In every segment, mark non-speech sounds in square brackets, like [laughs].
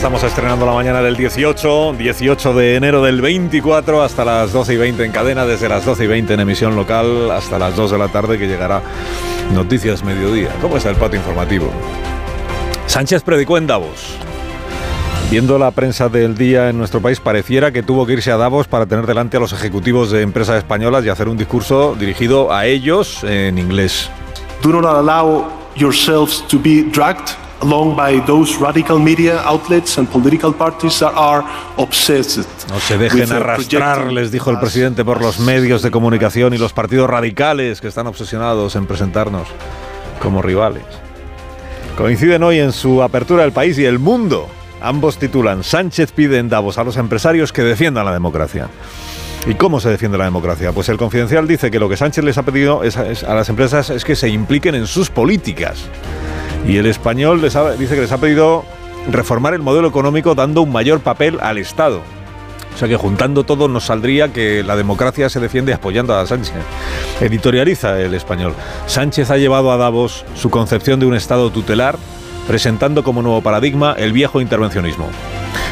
Estamos estrenando la mañana del 18, 18 de enero del 24 hasta las 12 y 20 en cadena, desde las 12 y 20 en emisión local hasta las 2 de la tarde que llegará Noticias Mediodía. ¿Cómo está el patio informativo? Sánchez predicó en Davos. Viendo la prensa del día en nuestro país, pareciera que tuvo que irse a Davos para tener delante a los ejecutivos de empresas españolas y hacer un discurso dirigido a ellos en inglés. Do not allow yourselves to be dragged along by those radical media outlets and political parties that are obsessed. No se dejen uh, arrastrar, les dijo el presidente, por los medios de comunicación y los partidos radicales que están obsesionados en presentarnos como rivales. Coinciden hoy en su apertura el país y el mundo. Ambos titulan Sánchez pide en Davos a los empresarios que defiendan la democracia. ¿Y cómo se defiende la democracia? Pues el confidencial dice que lo que Sánchez les ha pedido es- es- a las empresas es que se impliquen en sus políticas. Y el español les ha- dice que les ha pedido reformar el modelo económico dando un mayor papel al Estado. O sea que juntando todo nos saldría que la democracia se defiende apoyando a Sánchez. Editorializa el español. Sánchez ha llevado a Davos su concepción de un Estado tutelar, presentando como nuevo paradigma el viejo intervencionismo.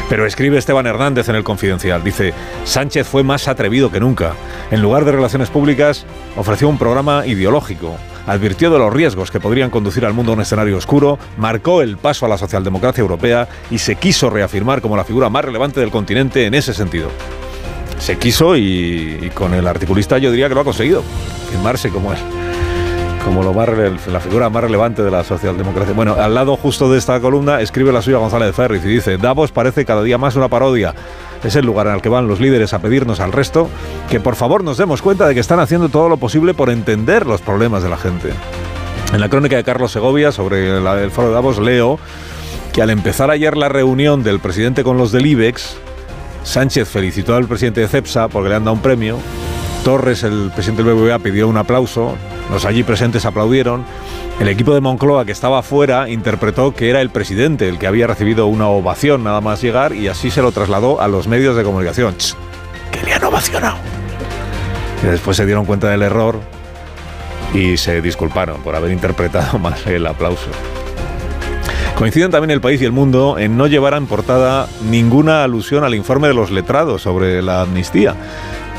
Pero escribe Esteban Hernández en el Confidencial. Dice, Sánchez fue más atrevido que nunca. En lugar de relaciones públicas, ofreció un programa ideológico. Advirtió de los riesgos que podrían conducir al mundo a un escenario oscuro, marcó el paso a la socialdemocracia europea y se quiso reafirmar como la figura más relevante del continente en ese sentido. Se quiso y, con el articulista yo diría que lo ha conseguido, firmarse como él como lo más la figura más relevante de la socialdemocracia. Bueno, al lado justo de esta columna escribe la suya González Ferriz y dice, Davos parece cada día más una parodia. Es el lugar al que van los líderes a pedirnos al resto que por favor nos demos cuenta de que están haciendo todo lo posible por entender los problemas de la gente. En la crónica de Carlos Segovia sobre el foro de Davos leo que al empezar ayer la reunión del presidente con los del IBEX, Sánchez felicitó al presidente de CEPSA porque le han dado un premio. Torres, el presidente del BBVA, pidió un aplauso. Los allí presentes aplaudieron. El equipo de Moncloa, que estaba afuera, interpretó que era el presidente el que había recibido una ovación nada más llegar y así se lo trasladó a los medios de comunicación. ¡Que le han ovacionado! Después se dieron cuenta del error y se disculparon por haber interpretado [laughs] mal el aplauso. Coinciden también el país y el mundo en no llevar en portada ninguna alusión al informe de los letrados sobre la amnistía,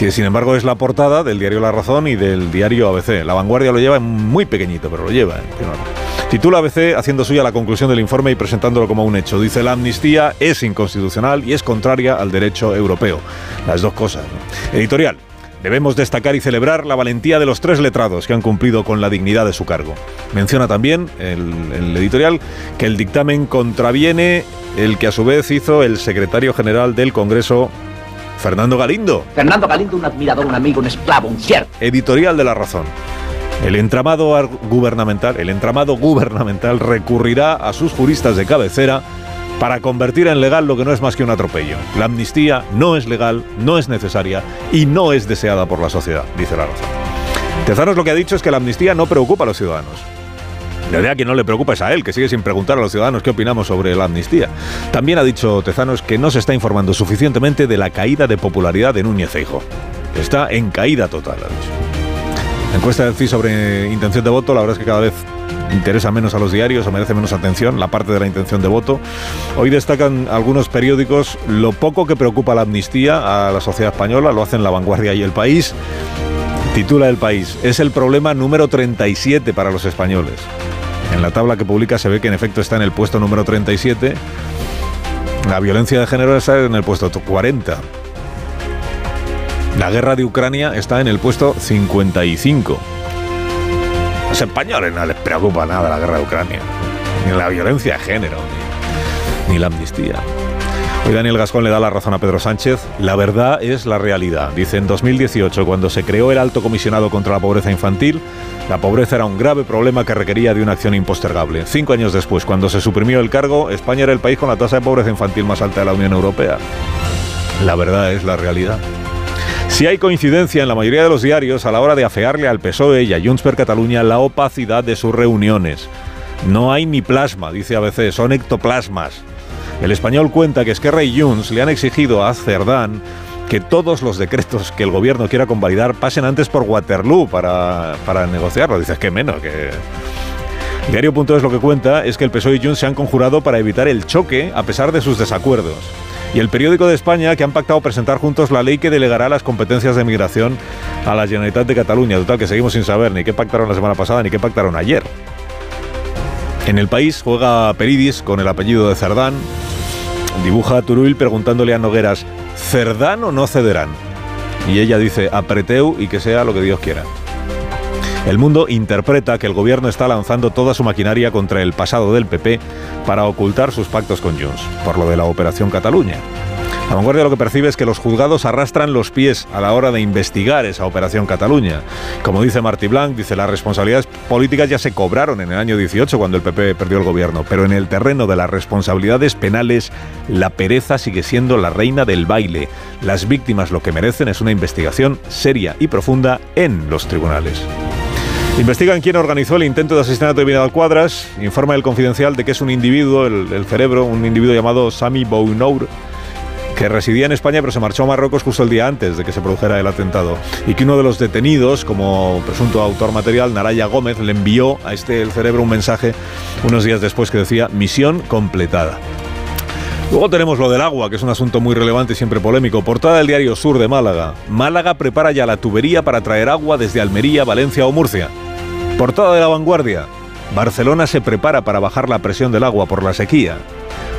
que sin embargo es la portada del diario La Razón y del diario ABC. La vanguardia lo lleva muy pequeñito, pero lo lleva. Titula ABC haciendo suya la conclusión del informe y presentándolo como un hecho. Dice, la amnistía es inconstitucional y es contraria al derecho europeo. Las dos cosas. Editorial. Debemos destacar y celebrar la valentía de los tres letrados que han cumplido con la dignidad de su cargo. Menciona también el, el editorial que el dictamen contraviene el que a su vez hizo el secretario general del Congreso, Fernando Galindo. Fernando Galindo, un admirador, un amigo, un esclavo, un siervo. Editorial de la Razón. El entramado gubernamental, el entramado gubernamental recurrirá a sus juristas de cabecera para convertir en legal lo que no es más que un atropello. La amnistía no es legal, no es necesaria y no es deseada por la sociedad, dice la razón. Tezanos lo que ha dicho es que la amnistía no preocupa a los ciudadanos. La idea que no le preocupa es a él, que sigue sin preguntar a los ciudadanos qué opinamos sobre la amnistía. También ha dicho Tezanos que no se está informando suficientemente de la caída de popularidad de Núñez Feijóo. Está en caída total, ha dicho. La encuesta del CIS sobre intención de voto, la verdad es que cada vez interesa menos a los diarios o merece menos atención la parte de la intención de voto. Hoy destacan algunos periódicos lo poco que preocupa la amnistía a la sociedad española, lo hacen La Vanguardia y El País. Titula El País, es el problema número 37 para los españoles. En la tabla que publica se ve que en efecto está en el puesto número 37. La violencia de género está en el puesto 40. La guerra de Ucrania está en el puesto 55. A los españoles no les preocupa nada la guerra de Ucrania, ni la violencia de género, ni la amnistía. Hoy Daniel Gascón le da la razón a Pedro Sánchez. La verdad es la realidad. Dice, en 2018, cuando se creó el Alto Comisionado contra la Pobreza Infantil, la pobreza era un grave problema que requería de una acción impostergable. Cinco años después, cuando se suprimió el cargo, España era el país con la tasa de pobreza infantil más alta de la Unión Europea. La verdad es la realidad. Si hay coincidencia en la mayoría de los diarios a la hora de afearle al PSOE y a Junts per Catalunya la opacidad de sus reuniones. No hay ni plasma, dice ABC, son ectoplasmas. El español cuenta que Esquerra y Junts le han exigido a Cerdán que todos los decretos que el gobierno quiera convalidar pasen antes por Waterloo para, para negociarlo. Dices que menos, que... Diario.es lo que cuenta es que el PSOE y Junts se han conjurado para evitar el choque a pesar de sus desacuerdos. Y el periódico de España que han pactado presentar juntos la ley que delegará las competencias de migración a la Generalitat de Cataluña. Total, que seguimos sin saber ni qué pactaron la semana pasada ni qué pactaron ayer. En el país juega Peridis con el apellido de Cerdán. Dibuja a Turull preguntándole a Nogueras, ¿Cerdán o no cederán? Y ella dice, apreteu y que sea lo que Dios quiera. El mundo interpreta que el gobierno está lanzando toda su maquinaria contra el pasado del PP para ocultar sus pactos con Junts, por lo de la Operación Cataluña. La vanguardia lo que percibe es que los juzgados arrastran los pies a la hora de investigar esa operación Cataluña. Como dice Martí Blanc, dice las responsabilidades políticas ya se cobraron en el año 18 cuando el PP perdió el gobierno, pero en el terreno de las responsabilidades penales la pereza sigue siendo la reina del baile. Las víctimas lo que merecen es una investigación seria y profunda en los tribunales. Investigan quién organizó el intento de asesinato de Vidal Cuadras. Informa el confidencial de que es un individuo, el, cerebro, un individuo llamado Sami Bounour, que residía en España pero se marchó a Marruecos justo el día antes de que se produjera el atentado. Y que uno de los detenidos, como presunto autor material, Naraya Gómez, le envió a este el cerebro un mensaje unos días después que decía misión completada. Luego tenemos lo del agua, que es un asunto muy relevante y siempre polémico. Portada del diario Sur de Málaga. Málaga prepara ya la tubería para traer agua desde Almería, Valencia o Murcia. Portada de la vanguardia. Barcelona se prepara para bajar la presión del agua por la sequía.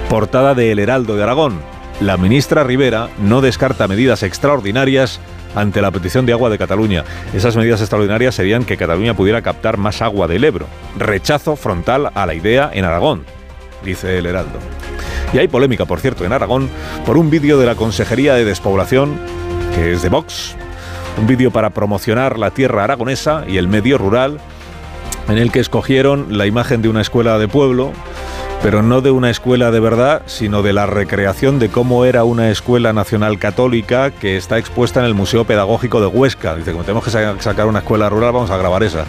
Portada de El Heraldo de Aragón. La ministra Rivera no descarta medidas extraordinarias ante la petición de agua de Cataluña. Esas medidas extraordinarias serían que Cataluña pudiera captar más agua del Ebro. Rechazo frontal a la idea en Aragón, dice el Heraldo. Y hay polémica, por cierto, en Aragón por un vídeo de la Consejería de Despoblación, que es de Vox, un vídeo para promocionar la tierra aragonesa y el medio rural, en el que escogieron la imagen de una escuela de pueblo, pero no de una escuela de verdad, sino de la recreación de cómo era una escuela nacional católica que está expuesta en el Museo Pedagógico de Huesca. Dice, como tenemos que sacar una escuela rural, vamos a grabar esa.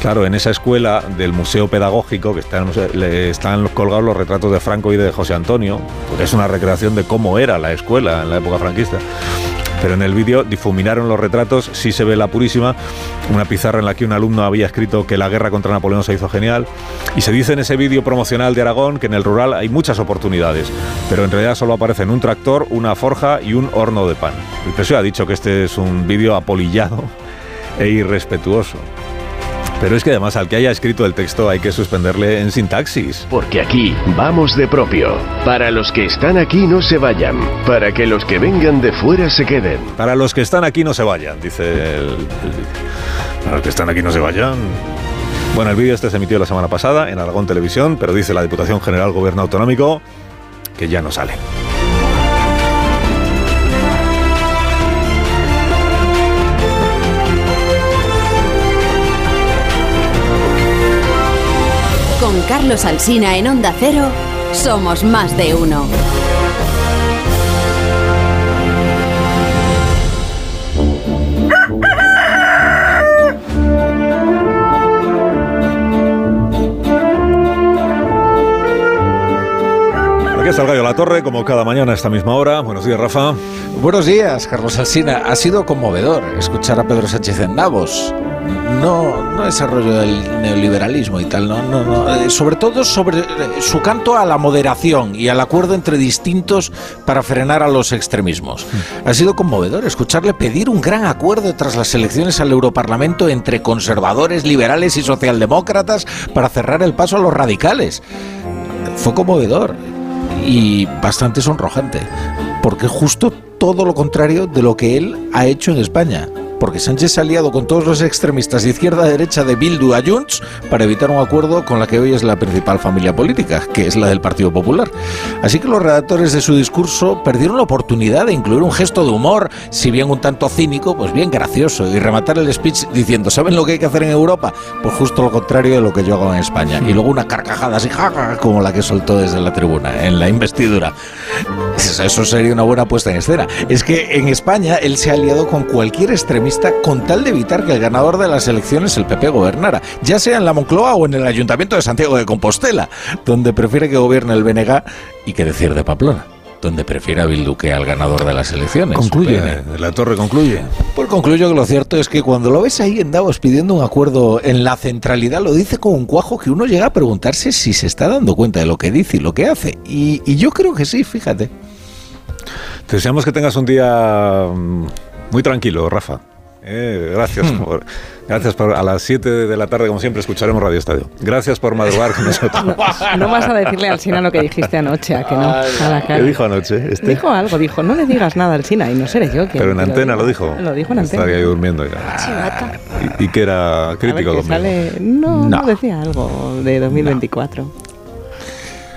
Claro, en esa escuela del Museo Pedagógico, que están, están colgados los retratos de Franco y de José Antonio, porque es una recreación de cómo era la escuela en la época franquista pero en el vídeo difuminaron los retratos, sí se ve la purísima, una pizarra en la que un alumno había escrito que la guerra contra Napoleón se hizo genial, y se dice en ese vídeo promocional de Aragón que en el rural hay muchas oportunidades, pero en realidad solo aparecen un tractor, una forja y un horno de pan. El PSOE ha dicho que este es un vídeo apolillado e irrespetuoso. Pero es que además al que haya escrito el texto hay que suspenderle en sintaxis. Porque aquí vamos de propio. Para los que están aquí no se vayan. Para que los que vengan de fuera se queden. Para los que están aquí no se vayan, dice el, el Para los que están aquí no se vayan. Bueno, el vídeo este se emitió la semana pasada en Aragón Televisión, pero dice la Diputación General Gobierno Autonómico que ya no sale. Con Carlos Alsina en Onda Cero, somos más de uno. Aquí está el Gallo La Torre, como cada mañana a esta misma hora. Buenos días, Rafa. Buenos días, Carlos Alsina. Ha sido conmovedor escuchar a Pedro Sánchez en Davos. No, no ese rollo del neoliberalismo y tal, no, no, no. Eh, sobre todo sobre eh, su canto a la moderación y al acuerdo entre distintos para frenar a los extremismos. Ha sido conmovedor escucharle pedir un gran acuerdo tras las elecciones al Europarlamento entre conservadores, liberales y socialdemócratas para cerrar el paso a los radicales. Fue conmovedor y bastante sonrojante, porque justo todo lo contrario de lo que él ha hecho en España. Porque Sánchez se ha aliado con todos los extremistas de izquierda a derecha de Bildu a Junts para evitar un acuerdo con la que hoy es la principal familia política, que es la del Partido Popular. Así que los redactores de su discurso perdieron la oportunidad de incluir un gesto de humor, si bien un tanto cínico, pues bien gracioso, y rematar el speech diciendo, ¿saben lo que hay que hacer en Europa? Pues justo lo contrario de lo que yo hago en España. Y luego una carcajada así, jaja, como la que soltó desde la tribuna en la investidura. Eso sería una buena puesta en escena. Es que en España él se ha aliado con cualquier extremista con tal de evitar que el ganador de las elecciones, el PP, gobernara, ya sea en la Moncloa o en el Ayuntamiento de Santiago de Compostela, donde prefiere que gobierne el BNG y que decir de Pamplona donde prefiere a Bildu que al ganador de las elecciones. Concluye, la torre concluye. Pues concluyo que lo cierto es que cuando lo ves ahí en Davos pidiendo un acuerdo en la centralidad, lo dice con un cuajo que uno llega a preguntarse si se está dando cuenta de lo que dice y lo que hace. Y, y yo creo que sí, fíjate. Te deseamos que tengas un día mm, muy tranquilo, Rafa. Eh, gracias Hmm. por, gracias por a las 7 de la tarde, como siempre, escucharemos Radio Estadio. Gracias por madrugar con [laughs] nosotros. No vas a decirle al Sina lo que dijiste anoche, a que no, a la cara. ¿Qué dijo anoche? Este? Dijo algo, dijo, no le digas nada al Sina, y no seré yo. quien Pero en te antena lo dijo. Lo dijo en antena. Estaría ahí durmiendo ya. Y, y que era A ver, crítico que conmigo. sale- No, no, No. decía algo de 2024.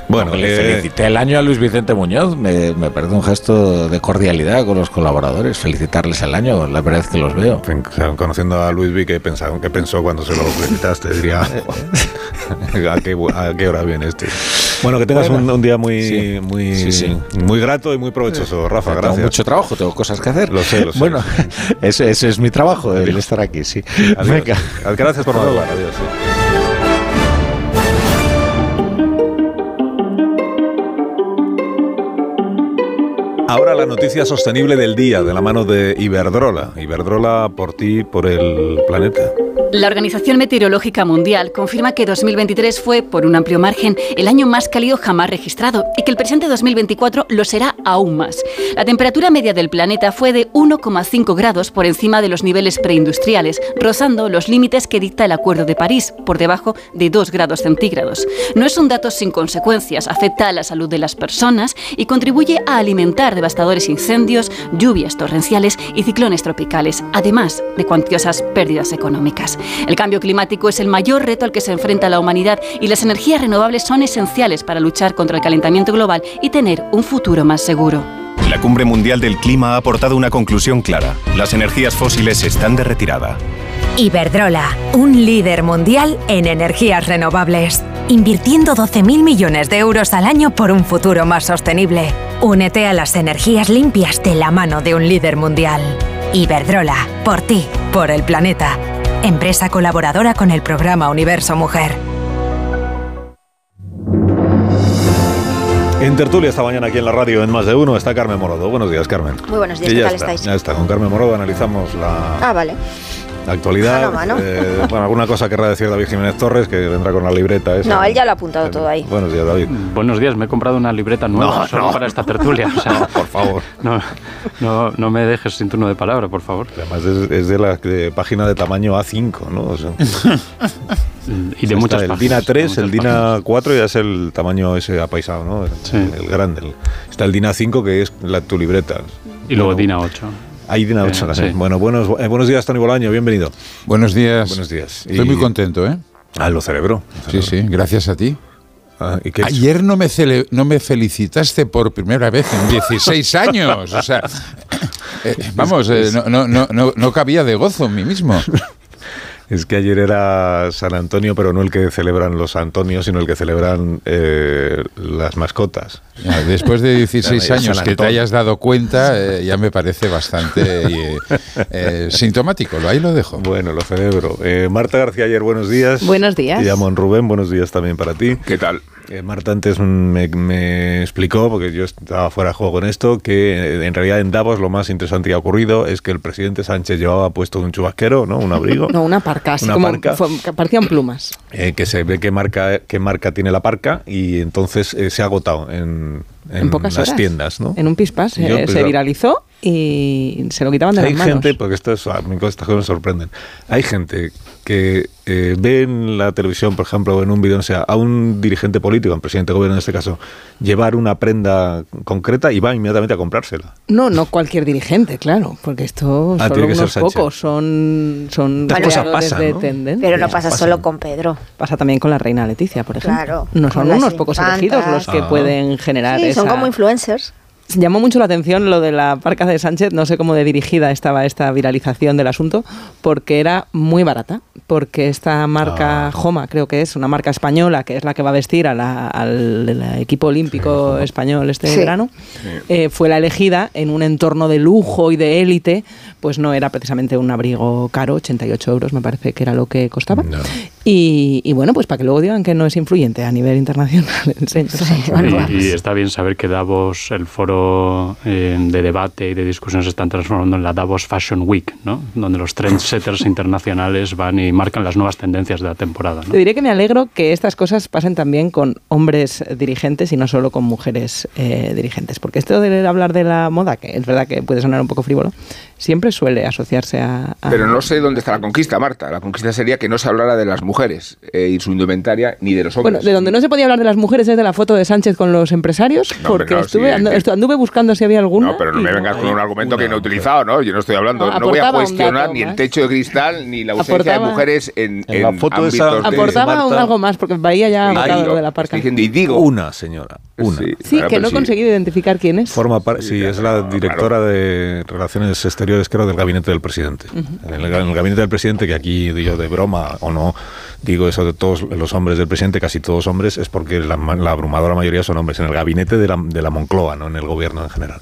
Bueno, le eh, felicité el año a Luis Vicente Muñoz. Me, me parece un gesto de cordialidad con los colaboradores. Felicitarles el año, la verdad es que los veo. o sea, conociendo a Luis Vi, ¿qué, pensaba, ¿qué pensó cuando se lo felicitaste? Diría, [laughs] ¿a qué, a qué hora viene este? Bueno, que tengas Bueno. un, un día muy, Sí. muy, Sí, sí. muy grato y muy provechoso, Rafa. Tengo Gracias. mucho trabajo, tengo cosas que hacer. Lo sé, lo sé. Bueno, [laughs] ese, ese es mi trabajo, el estar aquí, sí. Adiós. Venga. Gracias por madrugar. Adiós. Ahora la noticia sostenible del día, de la mano de Iberdrola. Iberdrola por ti, por el planeta. La Organización Meteorológica Mundial confirma que 2023 fue, por un amplio margen, el año más cálido jamás registrado y que el presente 2024 lo será aún más. La temperatura media del planeta fue de 1,5 grados por encima de los niveles preindustriales, rozando los límites que dicta el Acuerdo de París, por debajo de 2 grados centígrados. No es un dato sin consecuencias, afecta a la salud de las personas y contribuye a alimentar devastadores incendios, lluvias torrenciales y ciclones tropicales, además de cuantiosas pérdidas económicas. El cambio climático es el mayor reto al que se enfrenta la humanidad y las energías renovables son esenciales para luchar contra el calentamiento global y tener un futuro más seguro. La Cumbre Mundial del Clima ha aportado una conclusión clara. Las energías fósiles están de retirada. Iberdrola, un líder mundial en energías renovables, invirtiendo 12.000 millones de euros al año por un futuro más sostenible. Únete a las energías limpias de la mano de un líder mundial. Iberdrola, por ti, por el planeta. Empresa colaboradora con el programa Universo Mujer. En tertulia esta mañana aquí en la radio en Más de Uno está Carmen Morodo. Buenos días, Carmen. Muy buenos días, Y ¿qué ya tal está, estáis? Ya está, con Carmen Morodo analizamos la, Ah, vale. La actualidad. Mano a mano. Eh, bueno, alguna cosa querrá decir David Jiménez Torres, que vendrá con la libreta esa. No, él ya lo ha apuntado todo ahí. Buenos días, David. Buenos días, me he comprado una libreta nueva No, solo no. para esta tertulia. O sea, [laughs] Por favor. no, no, no me dejes sin turno de palabra, por favor. Además es, es de la de página de tamaño A5, ¿no? O sea, [laughs] Y de muchas el páginas, DIN de A3, muchas el DIN páginas. A4 ya es el tamaño ese apaisado, ¿no? El, Sí. el grande. el- está el DIN A5 que es la, tu libreta. Y luego Bueno, DIN A8. Hay DIN A8 Eh, también. sí. Bueno, buenos, eh, buenos días, Tony Bolaño, bienvenido. Buenos días. Buenos días. Estoy Y- muy contento, ¿eh? Ah, lo celebró. lo Sí, sí, gracias a ti. Ah, ¿y qué- Ayer no me, cele- no me felicitaste por primera vez en 16 [laughs] años. O sea, eh, vamos, eh, no, no, no, no, no cabía de gozo en mí mismo. [laughs] Es que ayer era San Antonio, pero no el que celebran los Antonios, sino el que celebran eh, las mascotas. Ya, Después de [laughs] 16 San años que te hayas dado cuenta, eh, ya me parece bastante eh, eh, sintomático. Lo- Ahí lo dejo. Bueno, lo celebro. Eh, Marta García ayer, buenos días. Buenos días. Te llamo Rubén, buenos días también para ti. ¿Qué tal? Eh, Marta antes me, me explicó, porque yo estaba fuera de juego con esto, que eh, en realidad en Davos lo más interesante que ha ocurrido es que el presidente Sánchez llevaba puesto un chubasquero, ¿no? Un abrigo. [laughs] No, una parca, así Una como parca. fue- que parecían plumas. eh, que se ve qué marca, qué marca tiene la parca y entonces eh, se ha agotado en, en En pocas las horas. tiendas, ¿no? En un Yo, se, pues, se viralizó y se lo quitaban de Hay las manos. gente, porque esto es, a mí estas cosas me sorprenden, hay gente que eh, ve en la televisión, por ejemplo, o en un vídeo, no sea, a un dirigente político, un presidente de gobierno en este caso, llevar una prenda concreta y va inmediatamente a comprársela. No, no cualquier dirigente, claro, porque esto Ah, solo unos pocos son, son cosas pasan, de ¿no? tendencias. Pero no pasa solo con Pedro. Pasa también con la reina Leticia, por ejemplo. Claro, No son unos pocos elegidos los que Ah. pueden generar Sí, son como influencers. Llamó mucho la atención lo de la parca de Sánchez, no sé cómo de dirigida estaba esta viralización del asunto, porque era muy barata, porque esta marca Ah. Joma, creo que es una marca española, que es la que va a vestir a la- al equipo olímpico español este Sí. verano, eh, fue la elegida en un entorno de lujo y de élite, pues no era precisamente un abrigo caro, 88 euros me parece que era lo que costaba. Y, y bueno, pues para que luego digan que no es influyente a nivel internacional. el señor Sánchez. Y, y está bien saber que Davos, el foro eh, de debate y de discusión se están transformando en la Davos Fashion Week, ¿no? donde los trendsetters [laughs] internacionales van y marcan las nuevas tendencias de la temporada. ¿no? Te diré que me alegro que estas cosas pasen también con hombres dirigentes y no solo con mujeres eh, dirigentes. Porque esto de hablar de la moda, que es verdad que puede sonar un poco frívolo, siempre suele asociarse a... a- Pero no sé dónde está la conquista, Marta. La conquista sería que no se hablara de las mujeres eh, y su indumentaria ni de los hombres. Bueno, de donde no se podía hablar de las mujeres es de la foto de Sánchez con los empresarios, No, porque no, estuve, sí, que- anduve buscando si había alguna. No, pero no me vengas con un argumento que no he utilizado, ¿no? Yo no estoy hablando, No, no, voy a cuestionar ni el techo de cristal ni la ausencia Aportaba- de mujeres en, En la foto esa- ámbitos de- Aportaba un algo más, porque Bahía ya agotado lo de la parca. estoy diciendo, y digo, Una señora, una. Sí, que no he conseguido identificar quién es. Forma sí, es la directora de Relaciones Exteriores, creo, del gabinete del presidente. en, el, en el gabinete del presidente, que aquí digo de broma o no, digo eso de todos los hombres del presidente, casi todos hombres, es porque la, la abrumadora mayoría son hombres. En el gabinete de la, de la Moncloa, no en el gobierno en general.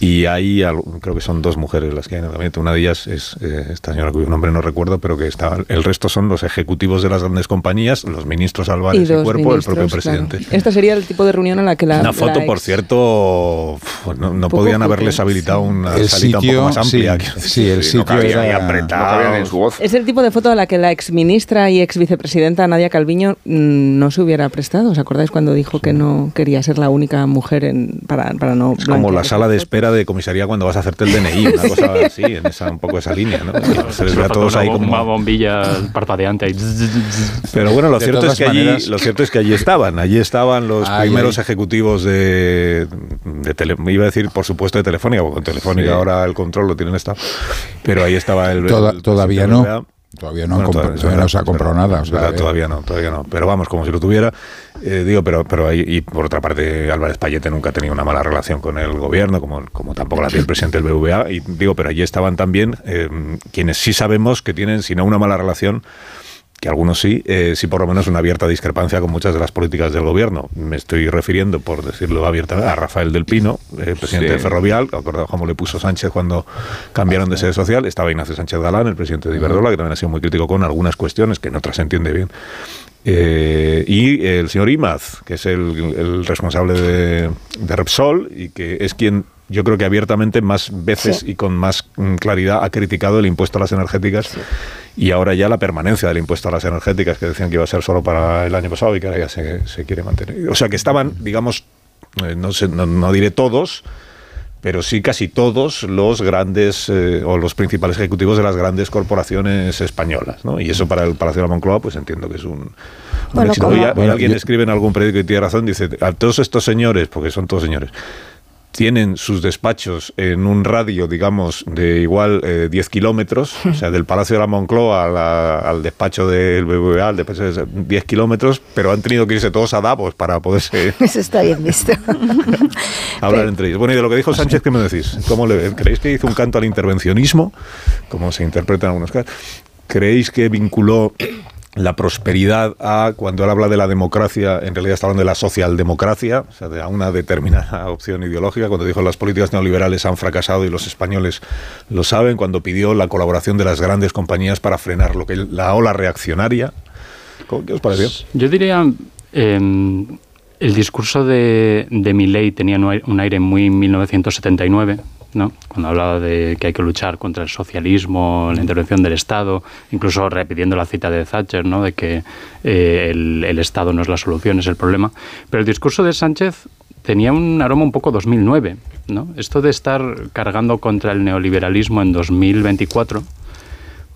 Y hay, creo que son dos mujeres las que hay en el gabinete. Una de ellas es eh, esta señora cuyo nombre no recuerdo, pero que está. El resto son los ejecutivos de las grandes compañías, los ministros Álvarez y, dos Cuerpo, el propio ministros, claro. presidente. Esta sería el tipo de reunión a la que la. Una la foto, por ex- cierto, uf, no, no podían haberles habilitado una El salita un sitio, poco más amplia. sí, sí, el Sí, no sitio cabía era... apretado. No en su voz. Es el tipo de foto a la que la ex ministra y ex vicepresidenta Nadia Calviño mm, no se hubiera prestado. ¿Os acordáis cuando dijo que no quería ser la única mujer en, para, para no Es como la sala de espera de comisaría cuando vas a hacerte el DNI, una [laughs] cosa así, en esa, un poco esa línea. ¿no? Se les ve a todos ahí como... una bombilla parpadeante ahí. Pero bueno, lo De cierto, es que allí, maneras- lo cierto es que allí estaban, allí estaban los Ay, primeros ay. ejecutivos de, de tele- iba a decir por supuesto de Telefónica, porque con Telefónica Sí. ahora el control lo tienen estado, pero ahí estaba el, Toda- el todavía no. Todavía no, Bueno, todavía- no se ha comprado nada. o sea, eh, todavía no, todavía no. Pero vamos, como si lo tuviera. Eh, digo, pero, pero ahí, y por otra parte, Álvarez Payete nunca ha tenido una mala relación con el gobierno, como, como tampoco la tiene el presidente del BVA. Y digo, pero allí estaban también eh, quienes sí sabemos que tienen, si no una mala relación, que algunos sí, eh, sí por lo menos una abierta discrepancia con muchas de las políticas del gobierno. Me estoy refiriendo, por decirlo abiertamente, a Rafael del Pino, eh, presidente Sí. de Ferrovial, acordado cómo le puso Sánchez cuando cambiaron de sede social. Estaba Ignacio Sánchez Galán, el presidente de Iberdrola, que también ha sido muy crítico con algunas cuestiones que en otras se entiende bien. Eh, y el señor Imaz, que es el, el responsable de, de Repsol y que es quien yo creo que abiertamente más veces y con más mm, claridad ha criticado el impuesto a las energéticas y ahora ya la permanencia del impuesto a las energéticas que decían que iba a ser solo para el año pasado y que ahora ya se, se quiere mantener. O sea que estaban, digamos, eh, no, sé, no, no diré todos, pero sí casi todos los grandes eh, o los principales ejecutivos de las grandes corporaciones españolas. ¿no? Y eso para el Palacio de la Moncloa, pues entiendo que es un, un Bueno, éxito. como- Bueno, alguien yo- escribe en algún periódico y tiene razón, dice, a todos estos señores, porque son todos señores, tienen sus despachos en un radio, digamos, de igual eh, 10 kilómetros, o sea, del Palacio de la Moncloa a la- al despacho del BBVA, al despacho de 10 kilómetros, pero han tenido que irse todos a Davos para poderse [laughs] Eso está bien visto. [laughs] hablar entre ellos. Bueno, y de lo que dijo Sánchez, ¿qué me decís? ¿Cómo le, ¿Creéis que hizo un canto al intervencionismo, como se interpreta en algunos casos? ¿Creéis que vinculó la prosperidad a, cuando él habla de la democracia, en realidad está hablando de la socialdemocracia, o sea, de una determinada [laughs] opción ideológica, cuando dijo las políticas neoliberales han fracasado y los españoles lo saben, cuando pidió la colaboración de las grandes compañías para frenar lo que la ola reaccionaria? ¿Cómo- ¿Qué os pareció? Yo diría, eh, el discurso de, de Milley tenía un aire- muy 1979, ¿no? cuando hablaba de que hay que luchar contra el socialismo, la intervención del Estado, incluso repitiendo la cita de Thatcher, ¿no? de que eh, el, el Estado no es la solución, es el problema. Pero el discurso de Sánchez tenía un aroma un poco 2009. ¿no? Esto de estar cargando contra el neoliberalismo en 2024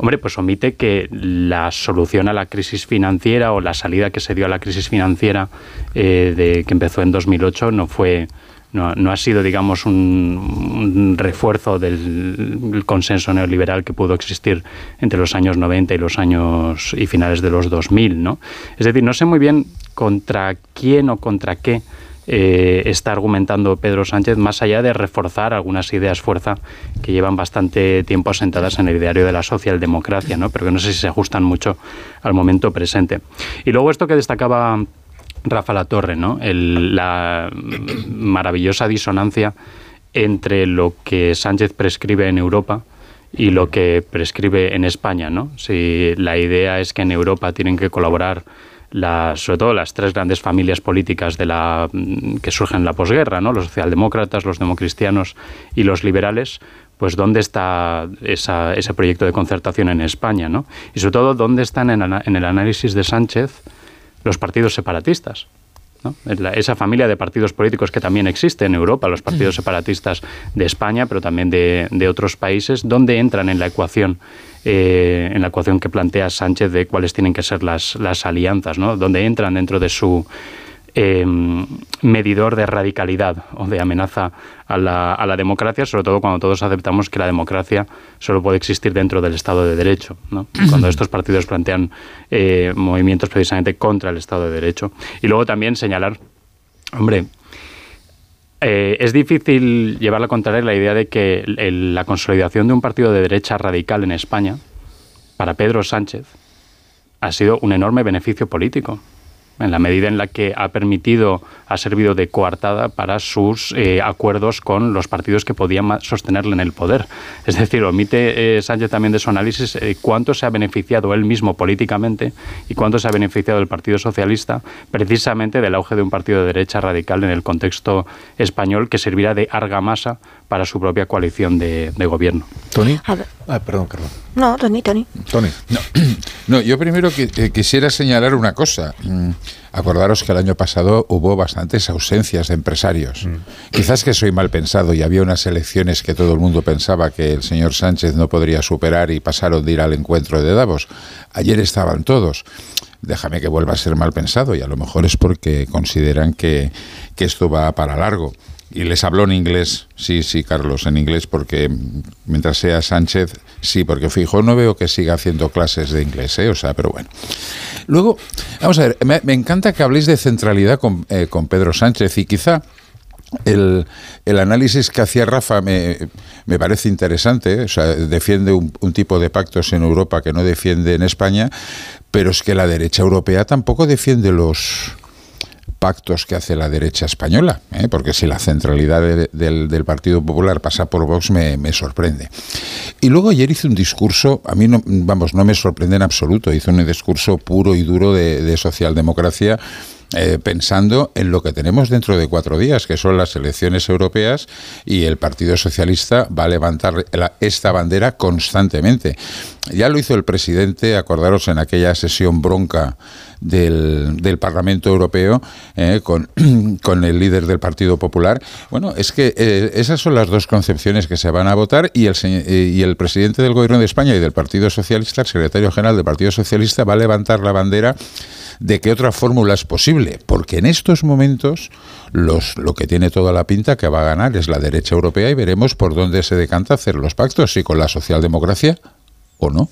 hombre, pues omite que la solución a la crisis financiera o la salida que se dio a la crisis financiera eh, de, que empezó en 2008 no fue no, no ha sido, digamos, un, un refuerzo del consenso neoliberal que pudo existir entre los años 90 y los años y finales de los 2000, ¿no? Es decir, no sé muy bien contra quién o contra qué eh, está argumentando Pedro Sánchez, más allá de reforzar algunas ideas fuerza que llevan bastante tiempo asentadas en el ideario de la socialdemocracia, ¿no? pero que no sé si se ajustan mucho al momento presente. Y luego esto que destacaba Rafa La Torre, ¿no? La maravillosa disonancia entre lo que Sánchez prescribe en Europa y lo que prescribe en España, ¿no? Si la idea es que en Europa tienen que colaborar las, sobre todo las tres grandes familias políticas de la, mm, que surgen en la posguerra, ¿no? los socialdemócratas, los democristianos y los liberales, pues dónde está esa- ese proyecto de concertación en España, ¿no? y sobre todo dónde están en, el análisis de Sánchez los partidos separatistas. Esa familia de partidos políticos que también existe en Europa, los partidos separatistas de España, pero también de, de otros países, ¿dónde entran en la ecuación, eh, en la ecuación que plantea Sánchez de cuáles tienen que ser las, las alianzas, ¿no? ¿Dónde entran dentro de su eh, medidor de radicalidad o de amenaza a la, a la democracia, sobre todo cuando todos aceptamos que la democracia solo puede existir dentro del Estado de Derecho. ¿no? Cuando estos partidos plantean eh, movimientos precisamente contra el Estado de Derecho. Y luego también señalar, hombre, eh, es difícil llevar la contraria la idea de que el- el- la consolidación de un partido de derecha radical en España, para Pedro Sánchez, ha sido un enorme beneficio político en la medida en la que ha permitido, ha servido de coartada para sus eh, acuerdos con los partidos que podían sostenerle en el poder. Es decir, omite eh, Sánchez también de su análisis eh, cuánto se ha beneficiado él mismo políticamente y cuánto se ha beneficiado el Partido Socialista precisamente del auge de un partido de derecha radical en el contexto español que servirá de argamasa para su propia coalición de, de gobierno. Tony. A ver. Ah, perdón, Carlos. No, Tony, Tony. Tony. [clears throat] No, yo primero que- eh, quisiera señalar una cosa. Mm, Acordaros que el año pasado hubo bastantes ausencias de empresarios. Quizás que soy mal pensado y había unas elecciones que todo el mundo pensaba que el señor Sánchez no podría superar y pasaron de ir al encuentro de Davos. Ayer estaban todos. Déjame que vuelva a ser mal pensado y a lo mejor es porque consideran que, que esto va para largo. Y les habló en inglés, sí, sí, Carlos, en inglés, porque mientras sea Sánchez, sí, porque fijo, no veo que siga haciendo clases de inglés, ¿eh? o sea, pero bueno. Luego, vamos a ver, me, encanta que habléis de centralidad con, eh, con Pedro Sánchez y quizá el, el análisis que hacía Rafa me, me parece interesante, ¿eh? o sea, defiende un tipo de pactos en Europa que no defiende en España, pero es que la derecha europea tampoco defiende los pactos que hace la derecha española, ¿eh? porque si la centralidad de- del, del Partido Popular pasa por Vox me, sorprende. Y luego ayer hizo un discurso, a mí no, vamos, no me sorprende en absoluto, hizo un discurso puro y duro de socialdemocracia. Eh, pensando en lo que tenemos dentro de cuatro días, que son las elecciones europeas, y el Partido Socialista va a levantar esta bandera constantemente. Ya lo hizo el presidente, acordaros en aquella sesión bronca del, Parlamento Europeo eh, [clears throat] con, el líder del Partido Popular. Bueno, es que eh, esas son las dos concepciones que se van a votar y el, eh, y el presidente del Gobierno de España y del Partido Socialista, el secretario general del Partido Socialista, va a levantar la bandera de que otra fórmula es posible, porque en estos momentos los, lo que tiene toda la pinta que va a ganar es la derecha europea y veremos por dónde se decanta hacer los pactos, si con la socialdemocracia o no.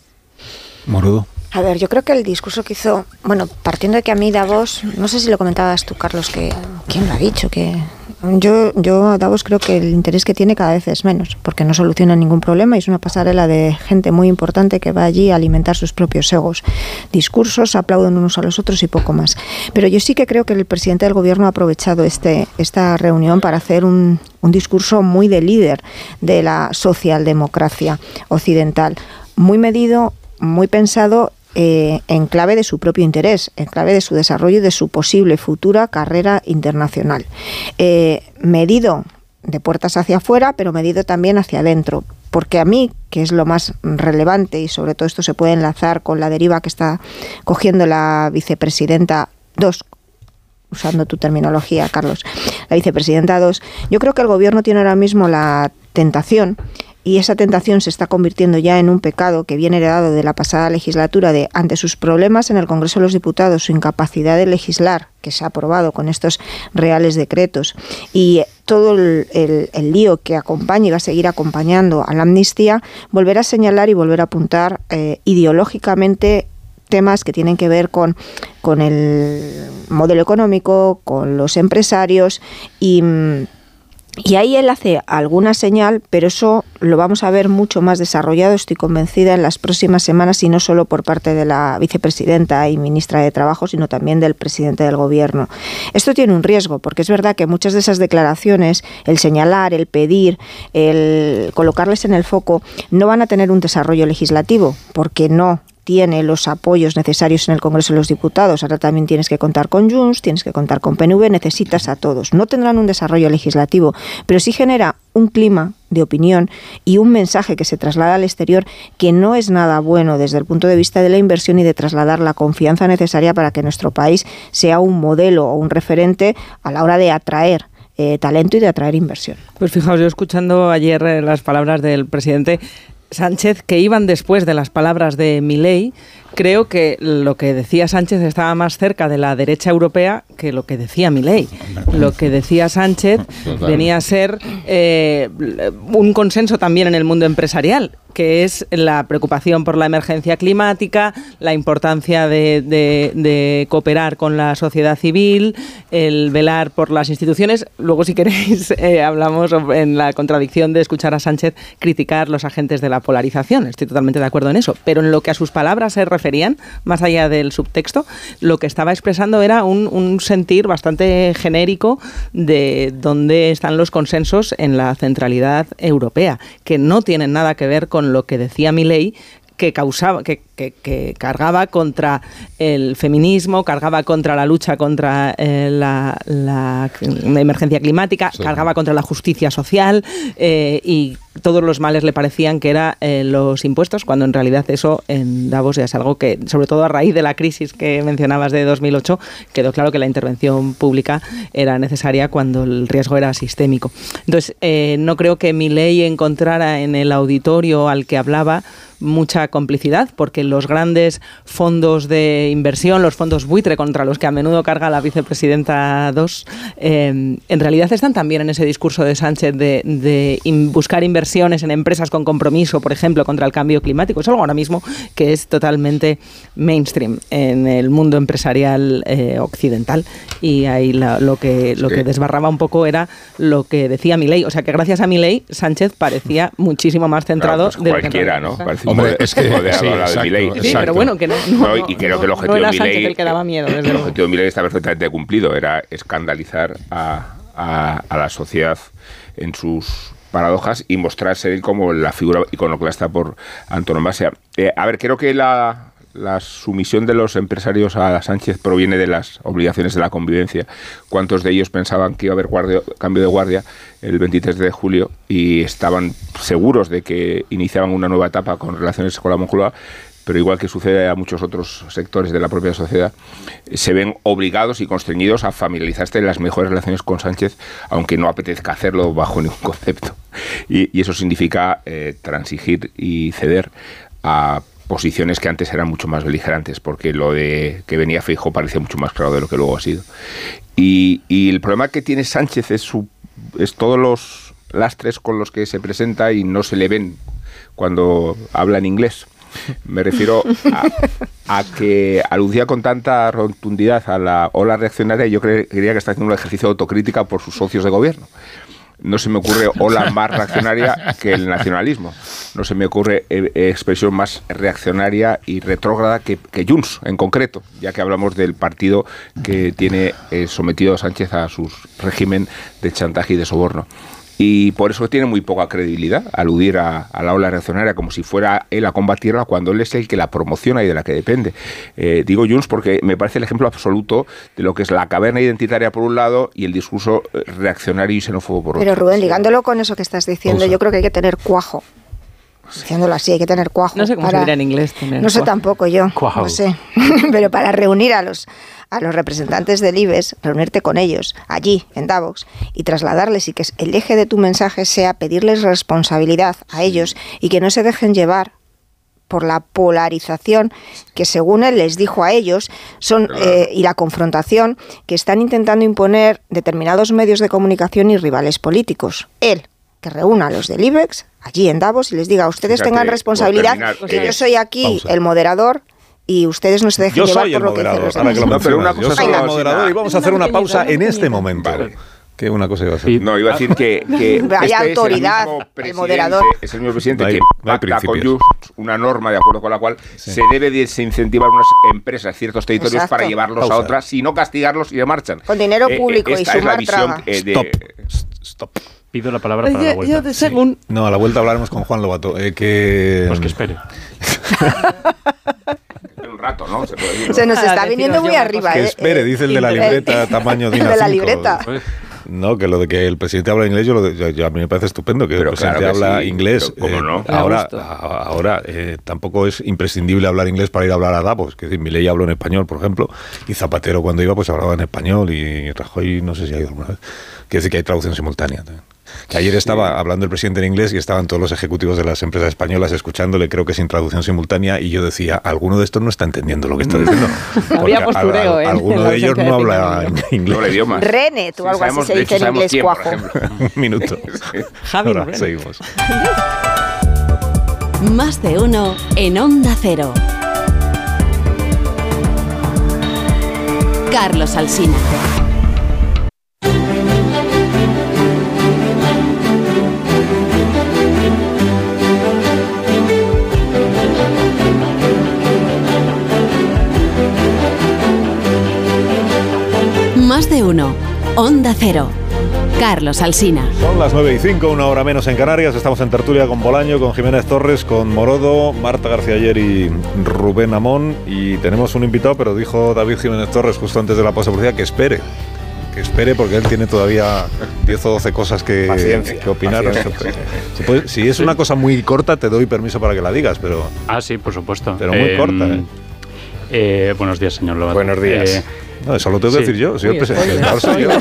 Morudo. A ver, yo creo que el discurso que hizo, bueno, partiendo de que a mí Davos, no sé si lo comentabas tú, Carlos, que quién lo ha dicho, que yo, yo a Davos creo que el interés que tiene cada vez es menos, porque no soluciona ningún problema y es una pasarela de gente muy importante que va allí a alimentar sus propios egos. Discursos, aplauden unos a los otros y poco más. Pero yo sí que creo que el presidente del gobierno ha aprovechado este, esta reunión para hacer un, un discurso muy de líder de la socialdemocracia occidental, muy medido, muy pensado eh, en clave de su propio interés, en clave de su desarrollo y de su posible futura carrera internacional. Eh, medido de puertas hacia afuera, pero medido también hacia adentro. Porque a mí, que es lo más relevante, y sobre todo esto se puede enlazar con la deriva que está cogiendo la vicepresidenta, dos, usando tu terminología, Carlos, la vicepresidenta 2, yo creo que el gobierno tiene ahora mismo la tentación y esa tentación se está convirtiendo ya en un pecado que viene heredado de la pasada legislatura de ante sus problemas en el Congreso de los Diputados, su incapacidad de legislar, que se ha aprobado con estos reales decretos, y todo el, lío que acompaña y va a seguir acompañando a la amnistía, volver a señalar y volver a apuntar eh, ideológicamente temas que tienen que ver con, con el modelo económico, con los empresarios y mm, y ahí él hace alguna señal, pero eso lo vamos a ver mucho más desarrollado, estoy convencida, en las próximas semanas y no solo por parte de la vicepresidenta y ministra de Trabajo, sino también del presidente del Gobierno. Esto tiene un riesgo, porque es verdad que muchas de esas declaraciones, el señalar, el pedir, el colocarles en el foco, no van a tener un desarrollo legislativo, porque no tiene los apoyos necesarios en el Congreso de los Diputados. Ahora también tienes que contar con Junts, tienes que contar con PNV, necesitas a todos. No tendrán un desarrollo legislativo, pero sí genera un clima de opinión y un mensaje que se traslada al exterior que no es nada bueno desde el punto de vista de la inversión y de trasladar la confianza necesaria para que nuestro país sea un modelo o un referente a la hora de atraer eh, talento y de atraer inversión. Pues fijaos, yo escuchando ayer eh, las palabras del presidente, Sánchez, que iban después de las palabras de Milei, creo que lo que decía Sánchez estaba más cerca de la derecha europea que lo que decía Milei. Lo que decía Sánchez venía a ser eh, un consenso también en el mundo empresarial que es la preocupación por la emergencia climática, la importancia de, cooperar con la sociedad civil, el velar por las instituciones. Luego, si queréis, [laughs] eh, hablamos en la contradicción de escuchar a Sánchez criticar los agentes de la polarización. Estoy totalmente de acuerdo en eso. Pero en lo que a sus palabras se referían, más allá del subtexto, lo que estaba expresando era un, un sentir bastante genérico de dónde están los consensos en la centralidad europea, que no tienen nada que ver con lo que decía mi ley que causaba, que, que, cargaba contra el feminismo, cargaba contra la lucha contra eh, la, emergencia climática, cargaba contra la justicia social eh, y todos los males le parecían que eran eh, los impuestos, cuando en realidad eso en Davos ya es algo que, sobre todo a raíz de la crisis que mencionabas de 2008, quedó claro que la intervención pública era necesaria cuando el riesgo era sistémico. Entonces, no creo que mi ley encontrara en el auditorio al que hablaba mucha complicidad, porque los grandes fondos de inversión, los fondos buitre contra los que a menudo carga la vicepresidenta 2, eh, en realidad están también en ese discurso de Sánchez de, buscar inversiones en empresas con compromiso, por ejemplo, contra el cambio climático. Es algo ahora mismo que es totalmente mainstream en el mundo empresarial eh, occidental y ahí lo, que, lo que desbarraba un poco era lo que decía Milei. O sea que gracias a Milei, Sánchez parecía muchísimo más centrado pues de cualquiera, ¿no? Hombre, es que sí, pero bueno, que no, y creo que el objetivo de Milei, el que daba miedo, el objetivo de Milei está perfectamente cumplido, era escandalizar a, a, la sociedad en sus paradojas y mostrarse como la figura iconoclasta por antonomasia. Eh, a ver, creo que la, sumisión de los empresarios a Sánchez proviene de las obligaciones de la convivencia. ¿Cuántos de ellos pensaban que iba a haber cambio de guardia el 23 de julio y estaban seguros de que iniciaban una nueva etapa con relaciones con la Moncloa? Pero igual que sucede a muchos otros sectores de la propia sociedad, se ven obligados y constreñidos a familiarizarse en las mejores relaciones con Sánchez, aunque no apetezca hacerlo bajo ningún concepto. Y, eso significa eh, transigir y ceder a posiciones que antes eran mucho más beligerantes, porque lo de que venía Fijo parecía mucho más claro de lo que luego ha sido. Y, el problema que tiene Sánchez es, su, es todos los lastres con los que se presenta y no se le ven cuando habla en inglés. Me refiero a, que alucía con tanta rotundidad a la ola reaccionaria y yo creía que está haciendo un ejercicio de autocrítica por sus socios de gobierno no se me ocurre ola más reaccionaria que el nacionalismo. No se me ocurre eh, expresión más reaccionaria y retrógrada que, que, Junts, en concreto, ya que hablamos del partido que tiene eh, sometido a Sánchez a su régimen de chantaje y de soborno y por eso tiene muy poca credibilidad aludir a, la ola reaccionaria como si fuera él a combatirla cuando él es el que la promociona y de la que depende. Eh, digo Junts porque me parece el ejemplo absoluto de lo que es la caverna identitaria por un lado y el discurso eh, reaccionario y xenófobo por otro. Pero Rubén, ligándolo con eso que estás diciendo, yo creo que hay que tener cuajo. Diciéndolo así, hay que tener cuajo. No sé cómo se dirá en inglés. no sé tampoco yo. No sé. [laughs] Pero para reunir a los a los representantes del IBEX, reunirte con ellos allí, en Davos, y trasladarles y que el eje de tu mensaje sea pedirles responsabilidad a ellos y que no se dejen llevar por la polarización que según él les dijo a ellos son eh, y la confrontación que están intentando imponer determinados medios de comunicación y rivales políticos. Él, que reúna a los del IBEX allí en Davos y les diga, ustedes Fíjate, tengan responsabilidad, terminar, que eh, yo soy aquí pausa. el moderador y ustedes no se dejen Yo llevar soy por el lo que dicen moderador, los ahora que lo demás. No, pero una cosa Yo soy el moderador y vamos a hacer una pausa en este momento. Que una cosa iba a hacer. No, iba a decir que, que [laughs] Vaya este autoridad, es el, moderador. Es el mismo presidente No hay- que no hay pacta con. Just una norma de acuerdo con la cual se debe desincentivar unas empresas, ciertos territorios Exacto. para llevarlos Pausa. a otras, sino castigarlos y de marchan. Con dinero Eh, eh, público y esta es la sumar visión traga. eh, de- Stop. Stop. Pido la palabra para la vuelta. según No, a la vuelta hablaremos con Juan Lobato. eh, que... Pues que espere. [laughs] [laughs] rato, ¿no? Se puede decir, ¿no? Se nos Para está viniendo muy arriba. Que eh, espere, eh, dice el de la el- libreta tamaño DIN el de la A5. libreta. No, que lo de que el presidente habla inglés, yo, lo de- yo- yo- a mí me parece estupendo que Pero el presidente claro que habla sí, inglés. pero ¿cómo eh, no? Ahora, ahora eh, tampoco es imprescindible hablar inglés para ir a hablar a Davos. Que decir, Milei habló en español, por ejemplo, y Zapatero cuando iba pues hablaba en español y Rajoy no sé si ha ido alguna vez. Quiere decir que hay traducción simultánea. también. Que ayer estaba hablando el presidente en inglés y estaban todos los ejecutivos de las empresas españolas escuchándole, creo que sin traducción simultánea, y yo decía, alguno de estos no está entendiendo lo que está diciendo. [laughs] Había Porque postureo, ¿eh? alguno [laughs] de ellos no habla inglés. Doble idioma. Renet o Sí, algo sabemos- así se dice en inglés cuajo. [laughs] Un minuto. Javi Ahora, seguimos. Más de uno en Onda Cero. Carlos Alsina. Más de uno. Onda Cero. Carlos Alsina. Son las 9 y 5, una hora menos en Canarias. Estamos en tertulia con Bolaño, con Jiménez Torres, con Morodo, Marta García Ayer y Rubén Amón. Y tenemos un invitado, pero dijo David Jiménez Torres justo antes de la pausa que espere. Que espere porque él tiene todavía 10 o 12 cosas que, que opinar. Si, puedes- si es una cosa muy corta, te doy permiso para que la digas, pero, Ah, sí, por supuesto. pero muy Eh, corta. ¿eh? eh, buenos días, señor Lobato. Buenos días. No, eso lo tengo que sí. decir yo. Soy el presidente. soy yo. [laughs]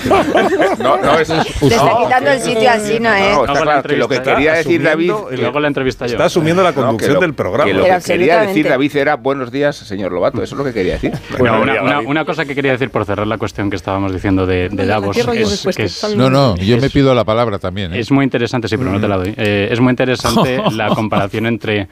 No, no, es, Te está quitando el sitio así, ¿no, eh? No, está claro que lo que quería decir David. asumiendo y luego la entrevista yo. Está asumiendo la conducción lo- del programa. Que lo que quería decir. David era buenos días, señor Lobato. Eso es lo que quería decir. Bueno, una, cosa que quería decir por cerrar la cuestión que estábamos diciendo de, de Davos ¿qué rollo es, que No, no, yo me pido la palabra también. ¿eh? es muy interesante, sí, pero no te la doy. Eh, es muy interesante [laughs] la comparación entre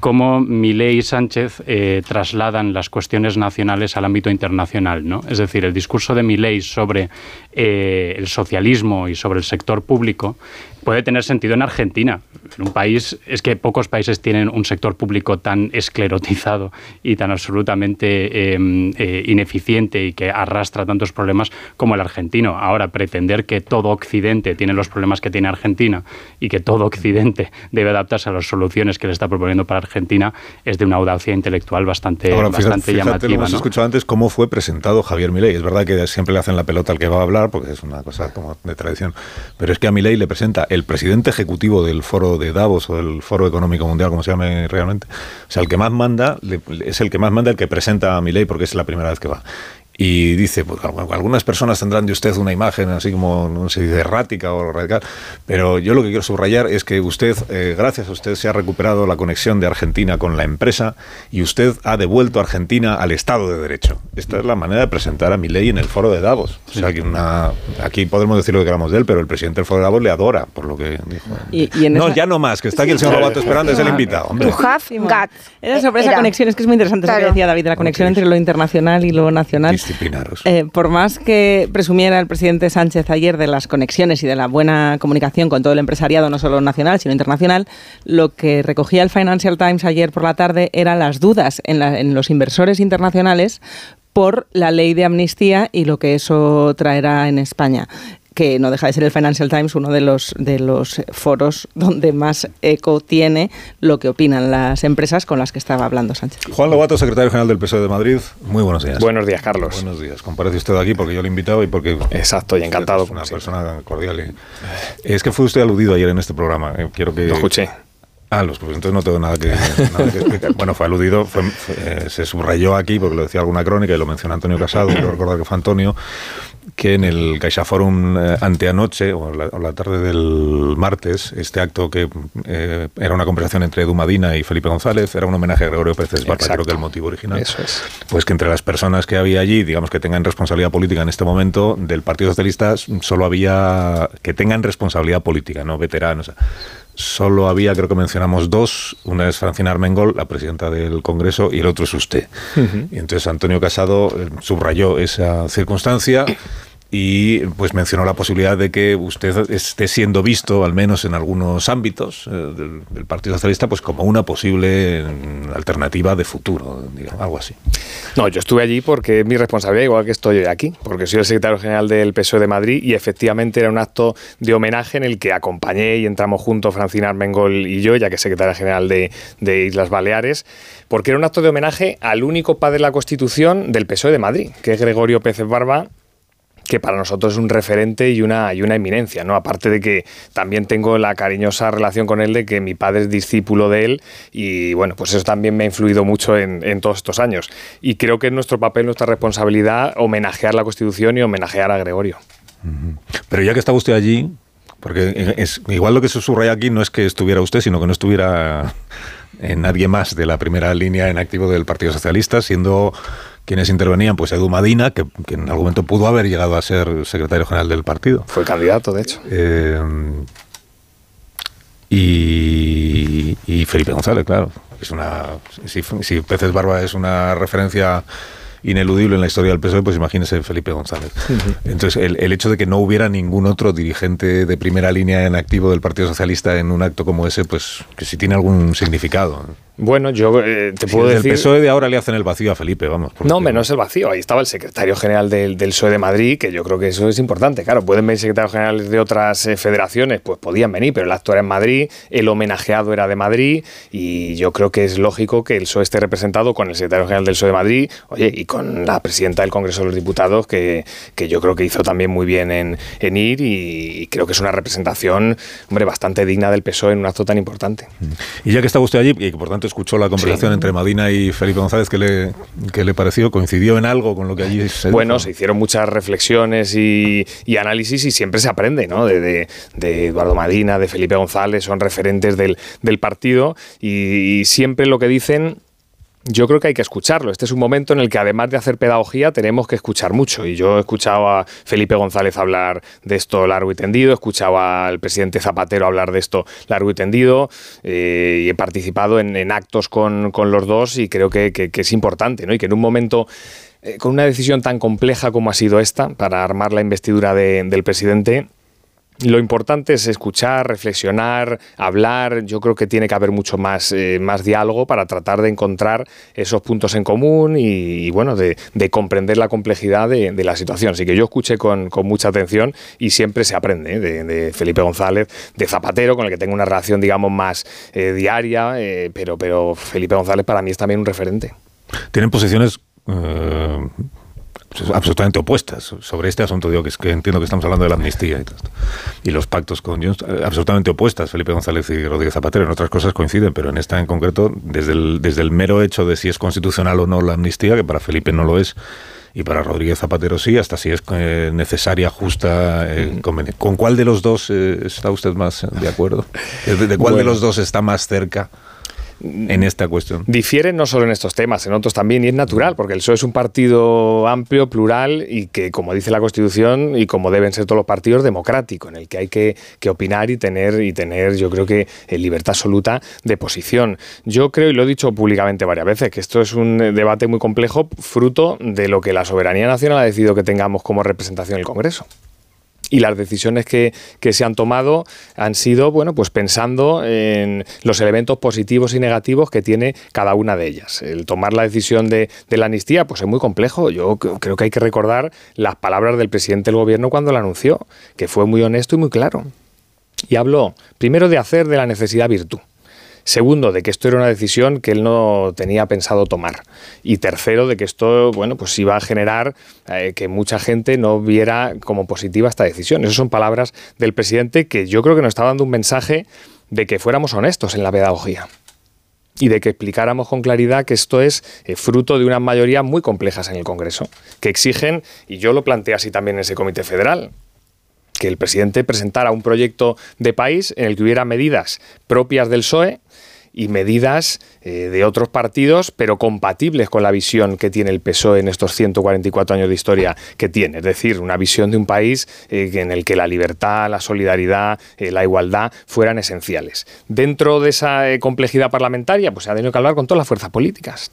cómo Milei y Sánchez eh, trasladan las cuestiones nacionales al ámbito internacional. ¿no? Es decir, el discurso de Milei sobre eh, el socialismo y sobre el sector público puede tener sentido en Argentina. En un país, es que pocos países tienen un sector público tan esclerotizado y tan absolutamente eh, eh, ineficiente y que arrastra tantos problemas como el argentino. Ahora, pretender que todo Occidente tiene los problemas que tiene Argentina y que todo Occidente debe adaptarse a las soluciones que le está proponiendo para Argentina es de una audacia intelectual bastante, Ahora, fíjate, bastante fíjate, lo llamativa. hemos ¿no? escuchado antes cómo fue presentado Javier Milei. Es verdad que siempre le hacen la pelota al que va a hablar, porque es una cosa como de tradición. Pero es que a Milei le presenta el presidente ejecutivo del foro de Davos o del foro económico mundial, como se llame realmente. O sea, el que más manda, es el que más manda el que presenta a Milei, porque es la primera vez que va. Y dice, pues, algu- algunas personas tendrán de usted una imagen así como, no sé, de errática o radical, pero yo lo que quiero subrayar es que usted, eh, gracias a usted, se ha recuperado la conexión de Argentina con la empresa y usted ha devuelto a Argentina al Estado de Derecho. Esta es la manera de presentar a Milei en el foro de Davos. O sea, que una, aquí podemos decir lo que queramos de él, pero el presidente del foro de Davos le adora por lo que dijo. Y- y en no, esa- ya no más, que está aquí el señor Robato esperando, es el invitado. hombre. Got. Era sobre esa conexión, es que es muy interesante eso que Claro. decía David, la conexión entre lo internacional y lo nacional. Eh, por más que presumiera el presidente Sánchez ayer de las conexiones y de la buena comunicación con todo el empresariado, no solo nacional, sino internacional, lo que recogía el Financial Times ayer por la tarde eran las dudas en, en los inversores internacionales por la ley de amnistía y lo que eso traerá en España que no deja de ser el Financial Times uno de los de los foros donde más eco tiene lo que opinan las empresas con las que estaba hablando Sánchez. Juan Lobato, secretario general del PSOE de Madrid, muy buenos días. Buenos días, Carlos. Buenos días. Comparece usted aquí porque yo le he invitado y porque... Exacto, y encantado, Es una siempre. persona cordial. y- Es que fue usted aludido ayer en este programa. eh, Quiero que... Lo escuché. Ah, los pues entonces no tengo nada que, [laughs] nada que explicar. Bueno, fue aludido, fue- fue, eh, se subrayó aquí porque lo decía alguna crónica y lo menciona Antonio Casado, quiero recordar que fue Antonio, que en el Caixa Forum eh, anteanoche, o la, o la tarde del martes, este acto que eh, era una conversación entre Edu Madina y Felipe González, era un homenaje a Gregorio Pérez Barba, creo que el motivo original. Eso es. Pues que entre las personas que había allí, digamos que tengan responsabilidad política en este momento, del Partido Socialista solo había que tengan responsabilidad política, no veteranos. Solo había, creo que mencionamos dos, una es Francina Armengol, la presidenta del Congreso, y el otro es usted. Y entonces Antonio Casado eh, subrayó esa circunstancia y pues mencionó la posibilidad de que usted esté siendo visto, al menos en algunos ámbitos eh, del, Partido Socialista, pues como una posible mm, alternativa de futuro, digamos, algo así. No, yo estuve allí porque es mi responsabilidad, igual que estoy hoy aquí, porque soy el secretario general del PSOE de Madrid y efectivamente era un acto de homenaje en el que acompañé y entramos juntos Francina Armengol y yo, ya que secretaria general de, de Islas Baleares, porque era un acto de homenaje al único padre de la Constitución del PSOE de Madrid, que es Gregorio Pérez Barba, que para nosotros es un referente y una, y una eminencia, ¿no? Aparte de que también tengo la cariñosa relación con él de que mi padre es discípulo de él y bueno, pues eso también me ha influido mucho en, en todos estos años. Y creo que es nuestro papel, nuestra responsabilidad, homenajear la Constitución y homenajear a Gregorio. Pero ya que estaba usted allí, porque es, igual lo que se subraya aquí no es que estuviera usted, sino que no estuviera nadie más de la primera línea en activo del Partido Socialista, siendo quienes intervenían, pues Edu Madina, que, que en algún momento pudo haber llegado a ser secretario general del partido. Fue candidato, de hecho. Eh, y, y Felipe González, claro. Es una, si, si Peces Barba es una referencia ineludible en la historia del PSOE, pues imagínese Felipe González. Entonces, el, el hecho de que no hubiera ningún otro dirigente de primera línea en activo del Partido Socialista en un acto como ese, pues que sí tiene algún significado. Bueno, yo eh, te puedo decir... el PSOE de ahora le hacen el vacío a Felipe, vamos. porque- No, hombre, no es el vacío. Ahí estaba el secretario general del, del PSOE de Madrid, que yo creo que eso es importante. Claro, pueden venir secretarios generales de otras eh, federaciones, pues podían venir, pero el acto era en Madrid, el homenajeado era de Madrid, y yo creo que es lógico que el PSOE esté representado con el secretario general del PSOE de Madrid, oye, y con la presidenta del Congreso de los Diputados, que, que yo creo que hizo también muy bien en, en ir, y, creo que es una representación, hombre, bastante digna del PSOE en un acto tan importante. Y ya que estaba usted allí, y que por tanto escuchó la conversación entre Madina y Felipe González, ¿qué le, qué le pareció? ¿Coincidió en algo con lo que allí se Bueno, dijo? se hicieron muchas reflexiones y, y análisis y siempre se aprende, ¿no? De, de- de Eduardo Madina, de Felipe González, son referentes del, del partido y, y siempre lo que dicen yo creo que hay que escucharlo. Este es un momento en el que además de hacer pedagogía tenemos que escuchar mucho. Y yo he escuchado a Felipe González hablar de esto largo y tendido, he escuchado al presidente Zapatero hablar de esto largo y tendido eh, y he participado en, actos con, con los dos y creo que, que- es importante, ¿no? Y que en un momento eh, con una decisión tan compleja como ha sido esta para armar la investidura de- del presidente, lo importante es escuchar, reflexionar, hablar. Yo creo que tiene que haber mucho más, eh, más diálogo para tratar de encontrar esos puntos en común y, bueno, de, de comprender la complejidad de, la situación. Así que yo escuché con, con mucha atención y siempre se aprende ¿eh? de, Felipe González, de Zapatero, con el que tengo una relación, digamos, más eh, diaria, pero, pero Felipe González para mí es también un referente. Tienen posiciones absolutamente opuestas sobre este asunto. Digo que, es que entiendo que estamos hablando de la amnistía y, todo esto. y los pactos con Junts, eh, absolutamente opuestas. Felipe González y Rodríguez Zapatero en otras cosas coinciden, pero en esta en concreto, desde el, desde el mero hecho de si es constitucional o no la amnistía, que para Felipe no lo es. Y para Rodríguez Zapatero sí, hasta si es eh, necesaria, justa, eh, conveniente. ¿Con cuál de los dos eh, está usted más de acuerdo? ¿De, de cuál de los dos está más cerca en esta cuestión? Difieren no solo en estos temas, en otros también, y es natural, porque el PSOE es un partido amplio, plural, y que, como dice la Constitución, y como deben ser todos los partidos, democrático, en el que hay que, que opinar y tener, y tener, yo creo que, eh, libertad absoluta de posición. Yo creo, y lo he dicho públicamente varias veces, que esto es un eh, debate muy complejo, fruto de lo que la soberanía nacional ha decidido que tengamos como representación en el Congreso y las decisiones que, que se han tomado han sido, bueno, pues pensando en los elementos positivos y negativos que tiene cada una de ellas. El tomar la decisión de, de la amnistía, pues es muy complejo. Yo creo que hay que recordar las palabras del presidente del gobierno cuando la anunció, que fue muy honesto y muy claro. Y habló, primero, de hacer de la necesidad virtud. Segundo, de que esto era una decisión que él no tenía pensado tomar. Y tercero, de que esto, bueno, pues iba a generar eh, que mucha gente no viera como positiva esta decisión. Esas son palabras del presidente que yo creo que nos está dando un mensaje de que fuéramos honestos en la pedagogía y de que explicáramos con claridad que esto es eh, fruto de unas mayorías muy complejas en el Congreso, que exigen, y yo lo planteé así también en ese comité federal, que el presidente presentara un proyecto de país en el que hubiera medidas propias del PSOE y medidas eh, de otros partidos, pero compatibles con la visión que tiene el PSOE en estos 144 años de historia que tiene. Es decir, una visión de un país eh, en el que la libertad, la solidaridad, eh, la igualdad fueran esenciales. Dentro de esa complejidad parlamentaria, pues se ha tenido que hablar con todas las fuerzas políticas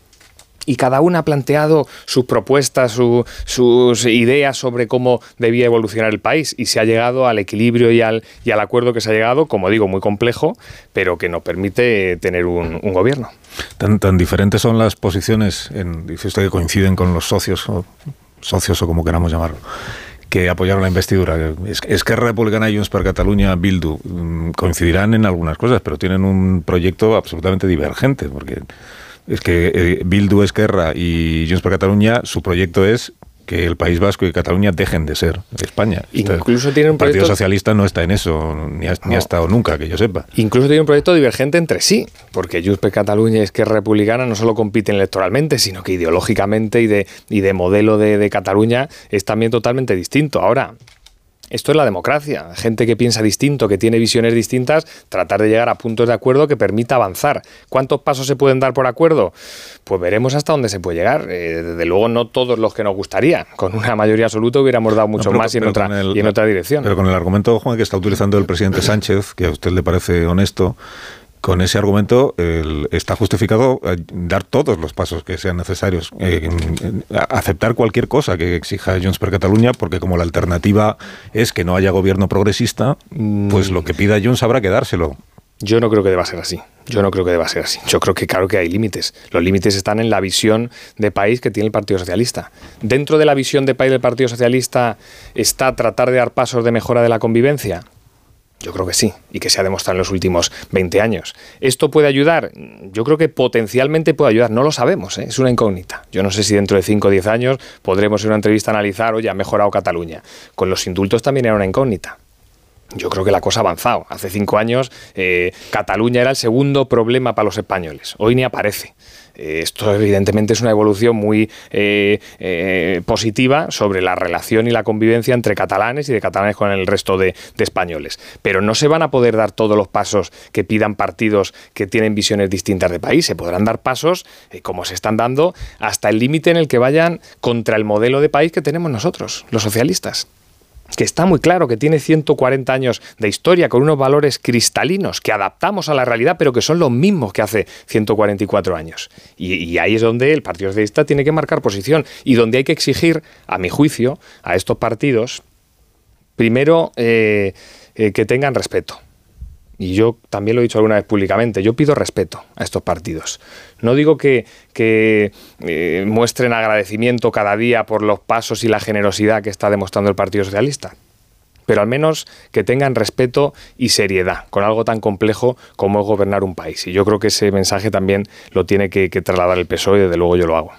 y cada una ha planteado sus propuestas, sus ideas sobre cómo debía evolucionar el país y se ha llegado al equilibrio y al, y al acuerdo que se ha llegado, como digo, muy complejo, pero que nos permite tener un, gobierno. Tan, tan diferentes son las posiciones, en, dice usted que coinciden con los socios, o socios o como queramos llamarlo que apoyaron la investidura. Es, es que Republicana y Junts per Cataluña, Bildu, mm, coincidirán en algunas cosas, pero tienen un proyecto absolutamente divergente, porque es que eh, Bildu Esquerra y Junts per Cataluña, su proyecto es que el País Vasco y Cataluña dejen de ser España. Incluso tiene un proyecto... El Partido Socialista no está en eso, ni ha, estado nunca, que yo sepa. Incluso tiene un proyecto divergente entre sí, porque Junts per Cataluña y Esquerra Republicana no solo compiten electoralmente, sino que ideológicamente y de, y de modelo de, de Cataluña es también totalmente distinto. Ahora, esto es la democracia. Gente que piensa distinto, que tiene visiones distintas, tratar de llegar a puntos de acuerdo que permita avanzar. ¿Cuántos pasos se pueden dar por acuerdo? Pues veremos hasta dónde se puede llegar. Eh, desde luego no todos los que nos gustaría. Con una mayoría absoluta hubiéramos dado mucho más y en, otra, y en otra dirección. Pero con el argumento, Juan, que está utilizando el presidente Sánchez, que a usted le parece honesto, con ese argumento está justificado eh, dar todos los pasos que sean necesarios, eh, aceptar cualquier cosa que exija Junts per Cataluña, porque como la alternativa es que no haya gobierno progresista, pues lo que pida Junts habrá que dárselo. Yo no creo que deba ser así. Yo no creo que deba ser así. Yo creo que claro que hay límites. Los límites están en la visión de país que tiene el Partido Socialista. Dentro de la visión de país del Partido Socialista está tratar de dar pasos de mejora de la convivencia. Yo creo que sí, y que se ha demostrado en los últimos 20 años. ¿Esto puede ayudar? Yo creo que potencialmente puede ayudar, no lo sabemos, ¿eh? es una incógnita. Yo no sé si dentro de 5 o 10 años podremos en una entrevista analizar, oye, ha mejorado Cataluña. Con los indultos también era una incógnita. Yo creo que la cosa ha avanzado. Hace cinco años eh, Cataluña era el segundo problema para los españoles. Hoy ni aparece. Eh, esto evidentemente es una evolución muy eh, eh, positiva sobre la relación y la convivencia entre catalanes y de catalanes con el resto de, españoles. Pero no se van a poder dar todos los pasos que pidan partidos que tienen visiones distintas de país. Se podrán dar pasos, como se están dando, hasta el límite en el que vayan contra el modelo de país que tenemos nosotros, los socialistas que está muy claro que tiene 140 años de historia con unos valores cristalinos que adaptamos a la realidad, pero que son los mismos que hace 144 años. Y, ahí es donde el Partido Socialista tiene que marcar posición y donde hay que exigir, a mi juicio, a estos partidos, primero, eh, eh, que tengan respeto y yo también lo he dicho alguna vez públicamente, yo pido respeto a estos partidos. No digo que, eh, muestren agradecimiento cada día por los pasos y la generosidad que está demostrando el Partido Socialista, pero al menos que tengan respeto y seriedad con algo tan complejo como es gobernar un país. Y yo creo que ese mensaje también lo tiene que, que trasladar el PSOE y desde luego yo lo hago.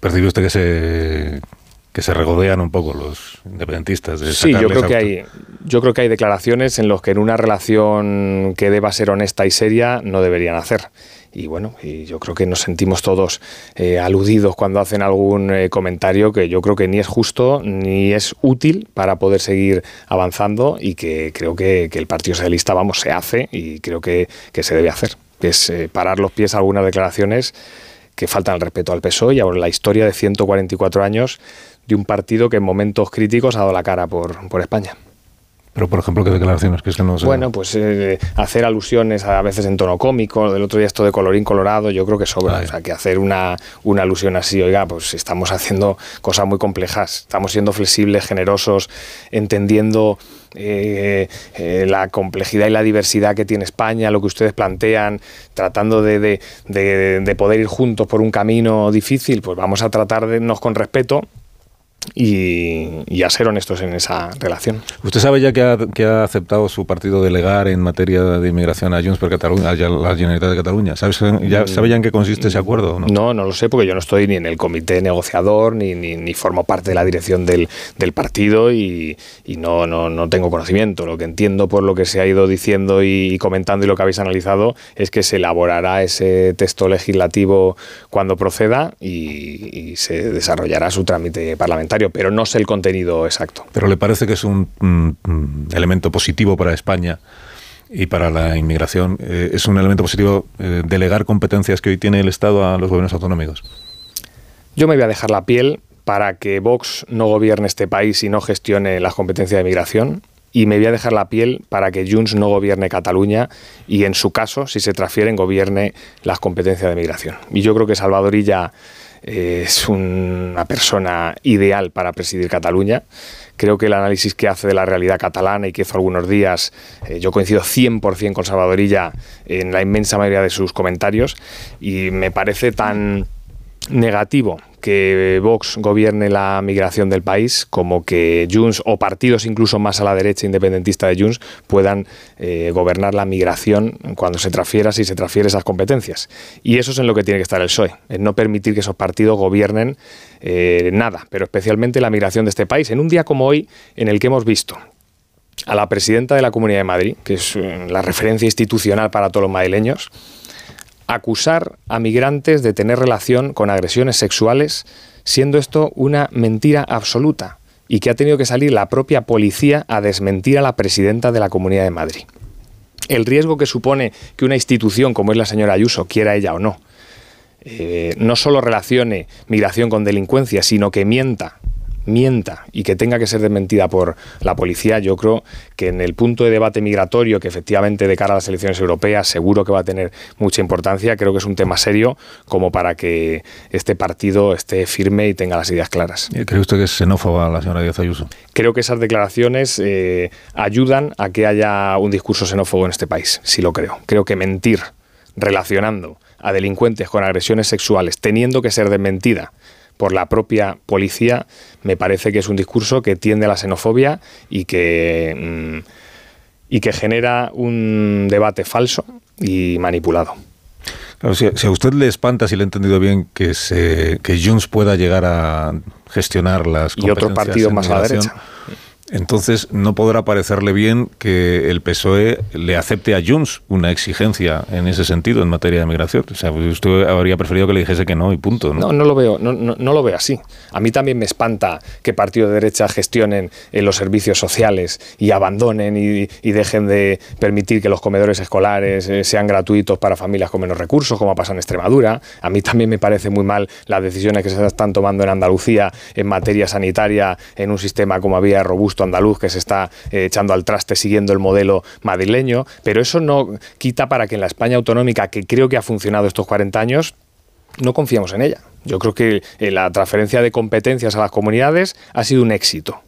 ¿Percibe usted que se que se regodean un poco los independentistas. De sí, yo creo, que hay, yo creo que hay declaraciones en las que en una relación que deba ser honesta y seria no deberían hacer. Y bueno, y yo creo que nos sentimos todos eh, aludidos cuando hacen algún eh, comentario que yo creo que ni es justo ni es útil para poder seguir avanzando y que creo que, el Partido Socialista, vamos, se hace y creo que, se debe hacer. Es eh, parar los pies a algunas declaraciones que faltan al respeto al PSOE y a la historia de 144 años de un partido que en momentos críticos ha dado la cara por, por España. Pero, por ejemplo, ¿qué declaraciones? Que es que no Bueno, pues eh, hacer alusiones a, veces en tono cómico, del otro día esto de colorín colorado, yo creo que sobra. O sea, que hacer una, una, alusión así, oiga, pues estamos haciendo cosas muy complejas, estamos siendo flexibles, generosos, entendiendo eh, eh, la complejidad y la diversidad que tiene España, lo que ustedes plantean, tratando de, de, de, de poder ir juntos por un camino difícil, pues vamos a tratar de irnos con respeto y, a ser honestos en esa relación. ¿Usted sabe ya que ha, que ha, aceptado su partido delegar en materia de inmigración a Junts per Cataluña, a la Generalitat de Cataluña? ¿Sabe ya, ¿Sabe ya en qué consiste ese acuerdo? No? no? no, lo sé porque yo no estoy ni en el comité negociador ni, ni, formo parte de la dirección del, del partido y, y, no, no, no tengo conocimiento. Lo que entiendo por lo que se ha ido diciendo y comentando y lo que habéis analizado es que se elaborará ese texto legislativo cuando proceda y, y se desarrollará su trámite parlamentario pero no sé el contenido exacto. ¿Pero le parece que es un elemento positivo para España? y para la inmigración, eh, ¿es un elemento positivo eh, delegar competencias que hoy tiene el Estado a los gobiernos autonómicos? Yo me voy a dejar la piel para que Vox no gobierne este país y no gestione las competencias de inmigración. Y me voy a dejar la piel para que Junts no gobierne Cataluña y, en su caso, si se transfieren, gobierne las competencias de migración. Y yo creo que Salvadorilla es una persona ideal para presidir Cataluña. Creo que el análisis que hace de la realidad catalana y que hizo algunos días, eh, yo coincido 100% con Salvadorilla en la inmensa mayoría de sus comentarios y me parece tan negativo que Vox gobierne la migración del país, como que Junts o partidos incluso más a la derecha independentista de Junts puedan eh, gobernar la migración cuando se transfiera, si se transfiere esas competencias. Y eso es en lo que tiene que estar el PSOE, en no permitir que esos partidos gobiernen eh, nada, pero especialmente la migración de este país. En un día como hoy, en el que hemos visto a la presidenta de la Comunidad de Madrid, que es eh, la referencia institucional para todos los madrileños, acusar a migrantes de tener relación con agresiones sexuales, siendo esto una mentira absoluta y que ha tenido que salir la propia policía a desmentir a la presidenta de la Comunidad de Madrid. El riesgo que supone que una institución como es la señora Ayuso, quiera ella o no, eh, no solo relacione migración con delincuencia, sino que mienta mienta y que tenga que ser desmentida por la policía, yo creo que en el punto de debate migratorio, que efectivamente de cara a las elecciones europeas seguro que va a tener mucha importancia, creo que es un tema serio como para que este partido esté firme y tenga las ideas claras. ¿Cree usted que es xenófoba la señora Díaz Ayuso? Creo que esas declaraciones eh, ayudan a que haya un discurso xenófobo en este país, sí lo creo. Creo que mentir relacionando a delincuentes con agresiones sexuales, teniendo que ser desmentida por la propia policía, me parece que es un discurso que tiende a la xenofobia y que, mm, y que genera un debate falso y manipulado. si, a usted le espanta, si le he entendido bien, que, se, que Junts pueda llegar a gestionar las y otro partido más a la derecha entonces no podrá parecerle bien que el PSOE le acepte a Junts una exigencia en ese sentido en materia de migración. O sea, usted habría preferido que le dijese que no y punto. No, no, lo veo, no, no, lo veo así. A mí también me espanta que partidos de derecha gestionen en los servicios sociales y abandonen y, dejen de permitir que los comedores escolares eh, sean gratuitos para familias con menos recursos, como pasa en Extremadura. A mí también me parece muy mal las decisiones que se están tomando en Andalucía en materia sanitaria en un sistema como había robusto andaluz que se está eh, echando al traste siguiendo el modelo madrileño, pero eso no quita para que en la España autonómica, que creo que ha funcionado estos 40 años, no confiamos en ella. Yo creo que eh, la transferencia de competencias a las comunidades ha sido un éxito.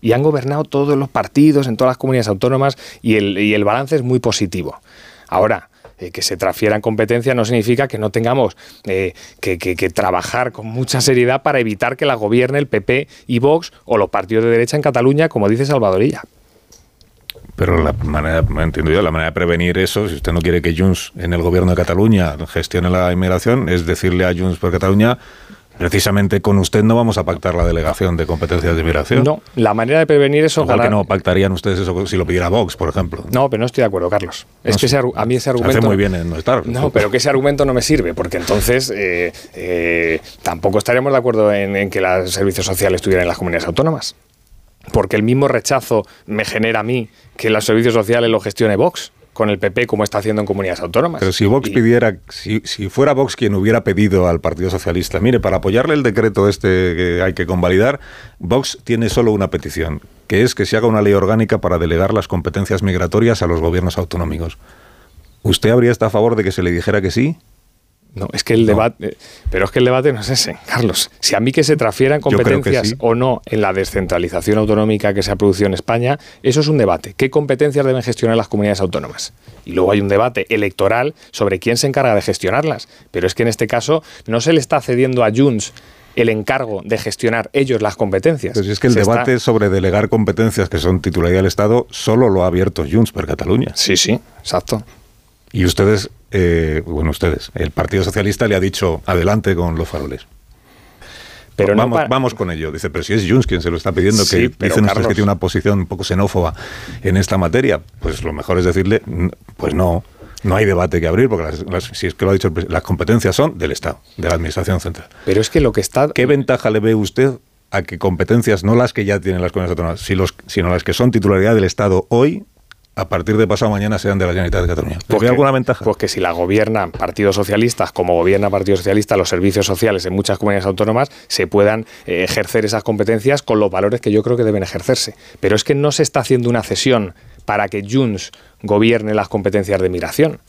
Y han gobernado todos los partidos en todas las comunidades autónomas y el, y el balance es muy positivo. Ahora, eh, que se transfieran competencias no significa que no tengamos eh, que, trabajar con mucha seriedad para evitar que la gobierne el PP y Vox o los partidos de derecha en Cataluña, como dice Salvadorilla. Pero la manera, entiendo yo, la manera de prevenir eso, si usted no quiere que Junts en el gobierno de Cataluña gestione la inmigración, es decirle a Junts por Cataluña, Precisamente con usted no vamos a pactar la delegación de competencias de migración. No, la manera de prevenir eso... Igual que no pactarían ustedes eso si lo pidiera Vox, por ejemplo. No, pero no estoy de acuerdo, Carlos. Es que a mí ese argumento... hace muy bien en no estar. No, pero que ese argumento no me sirve, porque entonces eh, eh, tampoco estaríamos de acuerdo en, en que los servicios sociales estuvieran en las comunidades autónomas. Porque el mismo rechazo me genera a mí que los servicios sociales lo gestione Vox con el PP como está haciendo en comunidades autónomas. Pero si Vox pidiera, si, fuera Vox quien hubiera pedido al Partido Socialista, mire, para apoyarle el decreto este que hay que convalidar, Vox tiene solo una petición, que es que se haga una ley orgánica para delegar las competencias migratorias a los gobiernos autonómicos. ¿Usted habría estado a favor de que se le dijera que sí? No, es que el debate, pero es que el debate no es ese, Carlos. Si a mí que se transfieran competencias o no en la descentralización autonómica que se ha producido en España, eso es un debate. ¿Qué competencias deben gestionar las comunidades autónomas? Y luego hay un debate electoral sobre quién se encarga de gestionarlas. Pero es que en este caso no se le está cediendo a Junts el encargo de gestionar ellos las competencias. Pero si es que el Se está- debate sobre delegar competencias que son titularidad del Estado solo lo ha abierto Junts per Cataluña. Sí, sí, exacto. Y ustedes, eh, bueno, ustedes, el Partido Socialista le ha dicho adelante con los faroles. Pero no vamos, para- vamos con ello. Dice, pero si es Junts quien se lo está pidiendo, Sí, que pero, dicen ustedes que tiene una posición un poco xenófoba en esta materia, pues lo mejor es decirle, "N- pues no, no hay debate que abrir, porque las- las- si es que lo ha dicho el las competencias son del Estado, de la Administración Central. Pero es que lo que está... ¿Qué ventaja le ve usted a que competencias, no las que ya tienen las comunidades autónomas, sino las que son titularidad del Estado hoy, a partir de pasado mañana sean de la Generalitat de Cataluña? ¿Le Pues que- alguna ventaja? Pues que si la gobiernan partidos socialistas, como gobierna Partido Socialista, los servicios sociales en muchas comunidades autónomas se puedan eh, ejercer esas competencias con los valores que yo creo que deben ejercerse. Pero es que no se está haciendo una cesión para que Junts gobierne las competencias de migración.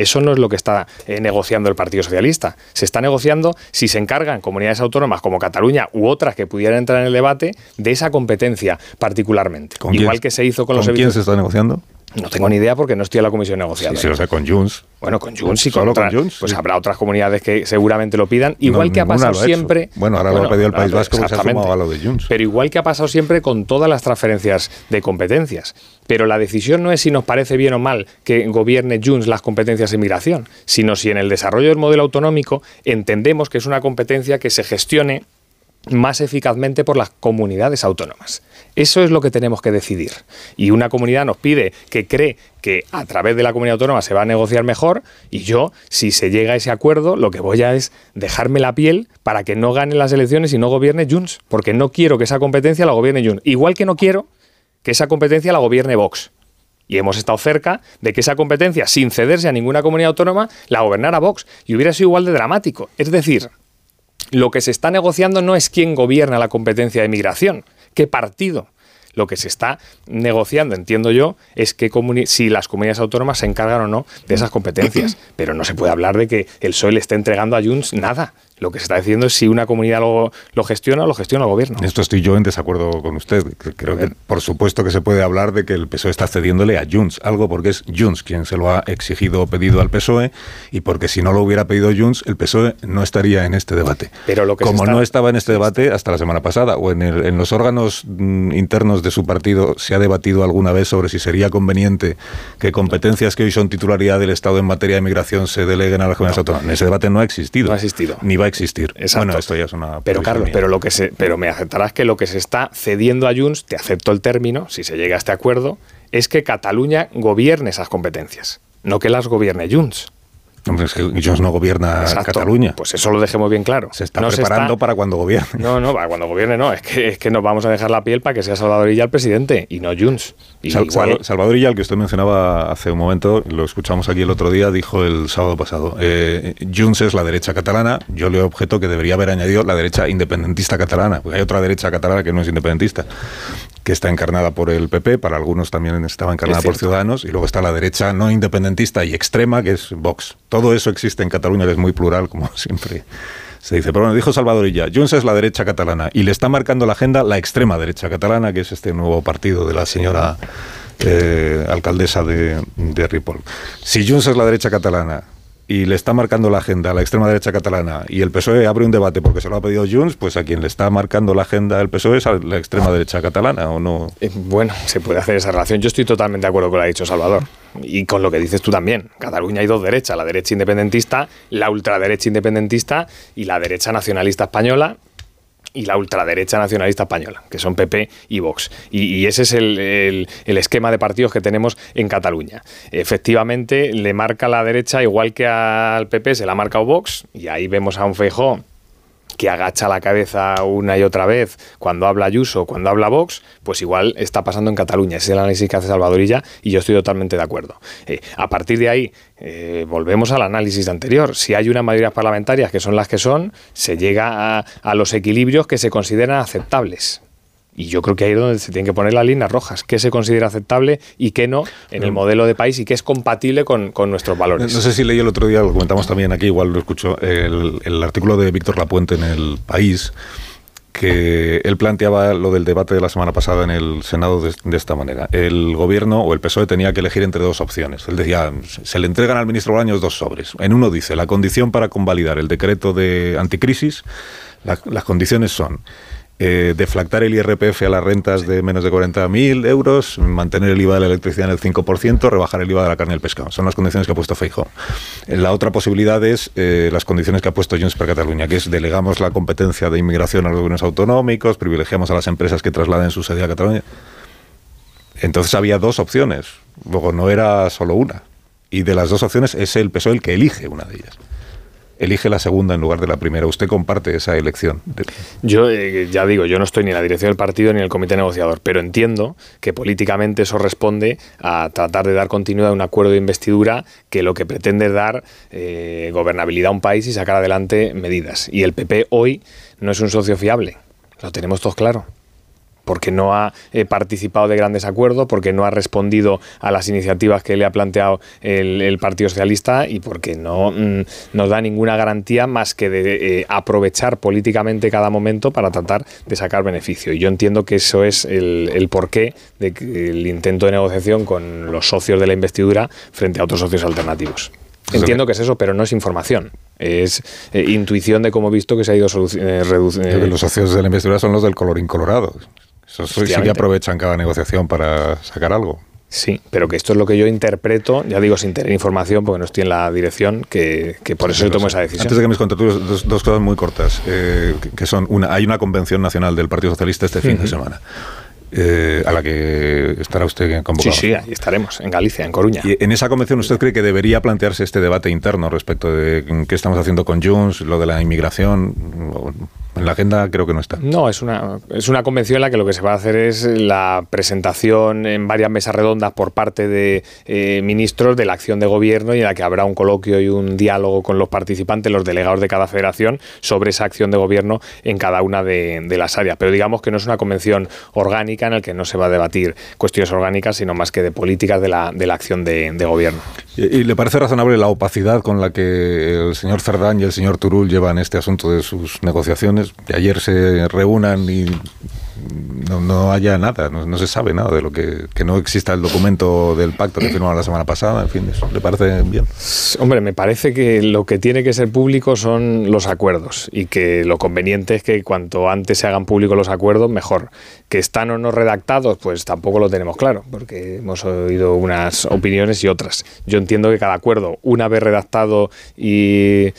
Eso no es lo que está eh, negociando el Partido Socialista. Se está negociando si se encargan comunidades autónomas como Cataluña u otras que pudieran entrar en el debate de esa competencia particularmente. ¿Con Igual quién- que se hizo con, los ¿Con quién servicios. se está negociando? No tengo ni idea porque no estoy en la comisión negociando. Sí, sí, o sea, con Junts. Bueno, con Junts y con, Solo con Junts, Pues sí. habrá otras comunidades que seguramente lo pidan. Igual No, que ha pasado lo siempre. Bueno, ahora lo ha pedido el País Vasco, que se ha sumado a lo de Junts. Pero igual que ha pasado siempre con todas las transferencias de competencias. Pero la decisión no es si nos parece bien o mal que gobierne Junts las competencias en migración, sino si en el desarrollo del modelo autonómico entendemos que es una competencia que se gestione más eficazmente por las comunidades autónomas. Eso es lo que tenemos que decidir. Y una comunidad nos pide que cree que a través de la comunidad autónoma se va a negociar mejor y yo, si se llega a ese acuerdo, lo que voy a es dejarme la piel para que no gane las elecciones y no gobierne Junts, porque no quiero que esa competencia la gobierne Junts. Igual que no quiero que esa competencia la gobierne Vox. Y hemos estado cerca de que esa competencia, sin cederse a ninguna comunidad autónoma, la gobernara Vox. Y hubiera sido igual de dramático. Es decir, lo que se está negociando no es quién gobierna la competencia de migración, qué partido. Lo que se está negociando, entiendo yo, es que si las comunidades autónomas se encargan o no de esas competencias. [clears throat] Pero no se puede hablar de que el PSOE le esté entregando a Junts nada. Lo que se está diciendo es si una comunidad lo, lo gestiona o lo gestiona el gobierno. Esto estoy yo en desacuerdo con usted. Creo que, por supuesto, que se puede hablar de que el PSOE está cediéndole a Junts, algo porque es Junts quien se lo ha exigido o pedido al PSOE, y porque si no lo hubiera pedido Junts, el PSOE no estaría en este debate. Pero lo que se Como está- no estaba en este debate hasta la semana pasada, o en, el- en los órganos mm, internos de su partido se ha debatido alguna vez sobre si sería conveniente que competencias que hoy son titularidad del Estado en materia de migración se deleguen a las comunidades autónomas. Ese debate no ha existido. No ha existido. Ni va a existir. Exacto. Bueno, esto ya es una... Pero Carlos, mía. pero lo que se, pero me aceptarás que lo que se está cediendo a Junts, te acepto el término, si se llega a este acuerdo, es que Cataluña gobierne esas competencias, no que las gobierne Junts. Hombre, es que Junts no gobierna Exacto. Cataluña. Pues eso lo dejemos bien claro. Se está No preparando para cuando gobierne. No, no, para cuando gobierne no. Es que, es que nos vamos a dejar la piel para que sea Salvador Illa el presidente y no Junts. Y Sal- igual- el que usted mencionaba hace un momento, lo escuchamos aquí el otro día, dijo el sábado pasado, eh, Junts es la derecha catalana, yo le objeto que debería haber añadido la derecha independentista catalana, porque hay otra derecha catalana que no es independentista, que está encarnada por el PP, para algunos también estaba encarnada Es por. Ciudadanos, y luego está la derecha no independentista y extrema, que es Vox. Todo eso existe en Cataluña, que es muy plural, como [laughs] siempre se dice. Pero bueno, dijo Salvador Illa, Junts es la derecha catalana y le está marcando la agenda la extrema derecha catalana, que es este nuevo partido de la señora eh, alcaldesa de, de Ripoll. Si Junts es la derecha catalana y le está marcando la agenda a la extrema derecha catalana y el PSOE abre un debate porque se lo ha pedido Junts, pues a quien le está marcando la agenda el PSOE es a la extrema derecha catalana, ¿o no? Eh, Bueno, se puede hacer esa relación. Yo estoy totalmente de acuerdo con lo que ha dicho Salvador. Y con lo que dices tú también. Cataluña hay dos derechas, la derecha independentista, la ultraderecha independentista y la derecha nacionalista española y la ultraderecha nacionalista española, que son PP y Vox. Y, ese es el, el- el esquema de partidos que tenemos en Cataluña. Efectivamente, le marca la derecha, igual que al PP se la ha marcado Vox, y ahí vemos a un Feijó que agacha la cabeza una y otra vez cuando habla Ayuso, cuando habla Vox, pues igual está pasando en Cataluña. Ese es el análisis que hace Salvadorilla y yo estoy totalmente de acuerdo. Eh, a partir de ahí, eh, volvemos al análisis anterior. Si hay unas mayorías parlamentarias que son las que son, se llega a, a los equilibrios que se consideran aceptables. Y yo creo que ahí es donde se tienen que poner las líneas rojas. ¿Qué se considera aceptable y qué no en el modelo de país y qué es compatible con, con nuestros No, valores? no sé si leí el otro día, lo comentamos también aquí, igual lo escucho, el, el artículo de Víctor Lapuente en El País, que él planteaba lo del debate de la semana pasada en el Senado de, de, esta manera. El gobierno o el PSOE tenía que elegir entre dos opciones. Él decía, se le entregan al ministro Bolaños dos sobres. En uno dice, la condición para convalidar el decreto de anticrisis, la, las condiciones son eh, deflactar el IRPF a las rentas de menos de 40.000 euros, mantener el IVA de la electricidad en el 5%, rebajar el IVA de la carne y el pescado. Son las condiciones que ha puesto Feijóo. La otra posibilidad es eh, las condiciones que ha puesto Junts per Cataluña, que es delegamos la competencia de inmigración a los gobiernos autonómicos, privilegiamos a las empresas que trasladen su sede a Cataluña. Entonces había dos opciones, luego no era solo una. Y de las dos opciones es el PSOE el que elige una de ellas elige la segunda en lugar de la primera. ¿Usted comparte esa elección? Yo eh, ya digo, yo no estoy ni en la dirección del partido ni en el comité negociador, pero entiendo que políticamente eso responde a tratar de dar continuidad a un acuerdo de investidura que lo que pretende es dar eh, gobernabilidad a un país y sacar adelante medidas. Y el PP hoy no es un socio fiable, lo tenemos todos claro porque no ha eh, participado de grandes acuerdos, porque no ha respondido a las iniciativas que le ha planteado el, Partido Socialista y porque no mm, nos da ninguna garantía más que de eh, aprovechar políticamente cada momento para tratar de sacar beneficio. Y yo entiendo que eso es el, porqué del intento de negociación con los socios de la investidura frente a otros socios alternativos. Entiendo que es eso, pero no es información. Es eh, intuición de cómo he visto que se ha ido reduciendo. los socios de la investidura son los del color incolorado. Eso sí que aprovechan cada negociación para sacar algo. Sí, pero que esto es lo que yo interpreto, ya digo sin tener información porque no estoy en la dirección, que, por eso yo tomo esa decisión. Antes de que me contes dos, cosas muy cortas, eh, que son una, hay una convención nacional del Partido Socialista este fin de semana. Eh, a la que estará usted convocado. Sí, sí, ahí estaremos, en Galicia, en Coruña. ¿Y en esa convención usted cree que debería plantearse este debate interno respecto de qué estamos haciendo con Junts, lo de la inmigración? En la agenda creo que no está. No, es una, es una convención en la que lo que se va a hacer es la presentación en varias mesas redondas por parte de eh, ministros de la acción de gobierno y en la que habrá un coloquio y un diálogo con los participantes, los delegados de cada federación, sobre esa acción de gobierno en cada una de, las áreas. Pero digamos que no es una convención orgánica en la que no se va a debatir cuestiones orgánicas, sino más que de políticas de la, de la acción de, gobierno. ¿Y, le parece razonable la opacidad con la que el señor Cerdán y el señor Turul llevan este asunto de sus negociaciones? que ayer se reúnan y no, haya nada, no, se sabe nada de lo que, que no exista el documento del pacto que firmaron la semana pasada, en fin, eso le parece bien. Hombre, me parece que lo que tiene que ser público son los acuerdos y que lo conveniente es que cuanto antes se hagan públicos los acuerdos, mejor. Que están o no redactados, pues tampoco lo tenemos claro, porque hemos oído unas opiniones y otras. Yo entiendo que cada acuerdo, una vez redactado y